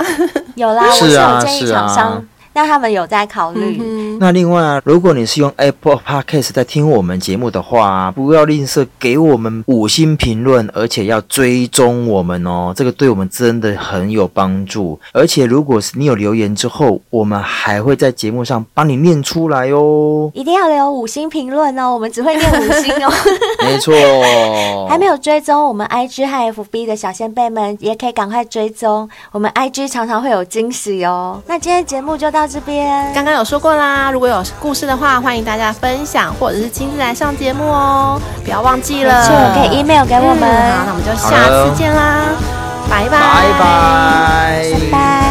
有啦，我是有建议厂商。那他们有在考虑。嗯、那另外啊，如果你是用 Apple Podcast 在听我们节目的话，不要吝啬给我们五星评论，而且要追踪我们哦，这个对我们真的很有帮助。而且如果是你有留言之后，我们还会在节目上帮你念出来哦。一定要留五星评论哦，我们只会念五星哦。没错。还没有追踪我们 IG 和 FB 的小先辈们，也可以赶快追踪。我们 IG 常常会有惊喜哦。那今天节目就到。到这边，刚刚有说过啦。如果有故事的话，欢迎大家分享，或者是亲自来上节目哦。不要忘记了，可以 email 给我们。嗯，好，那我们就下次见啦，拜拜，拜拜，拜拜。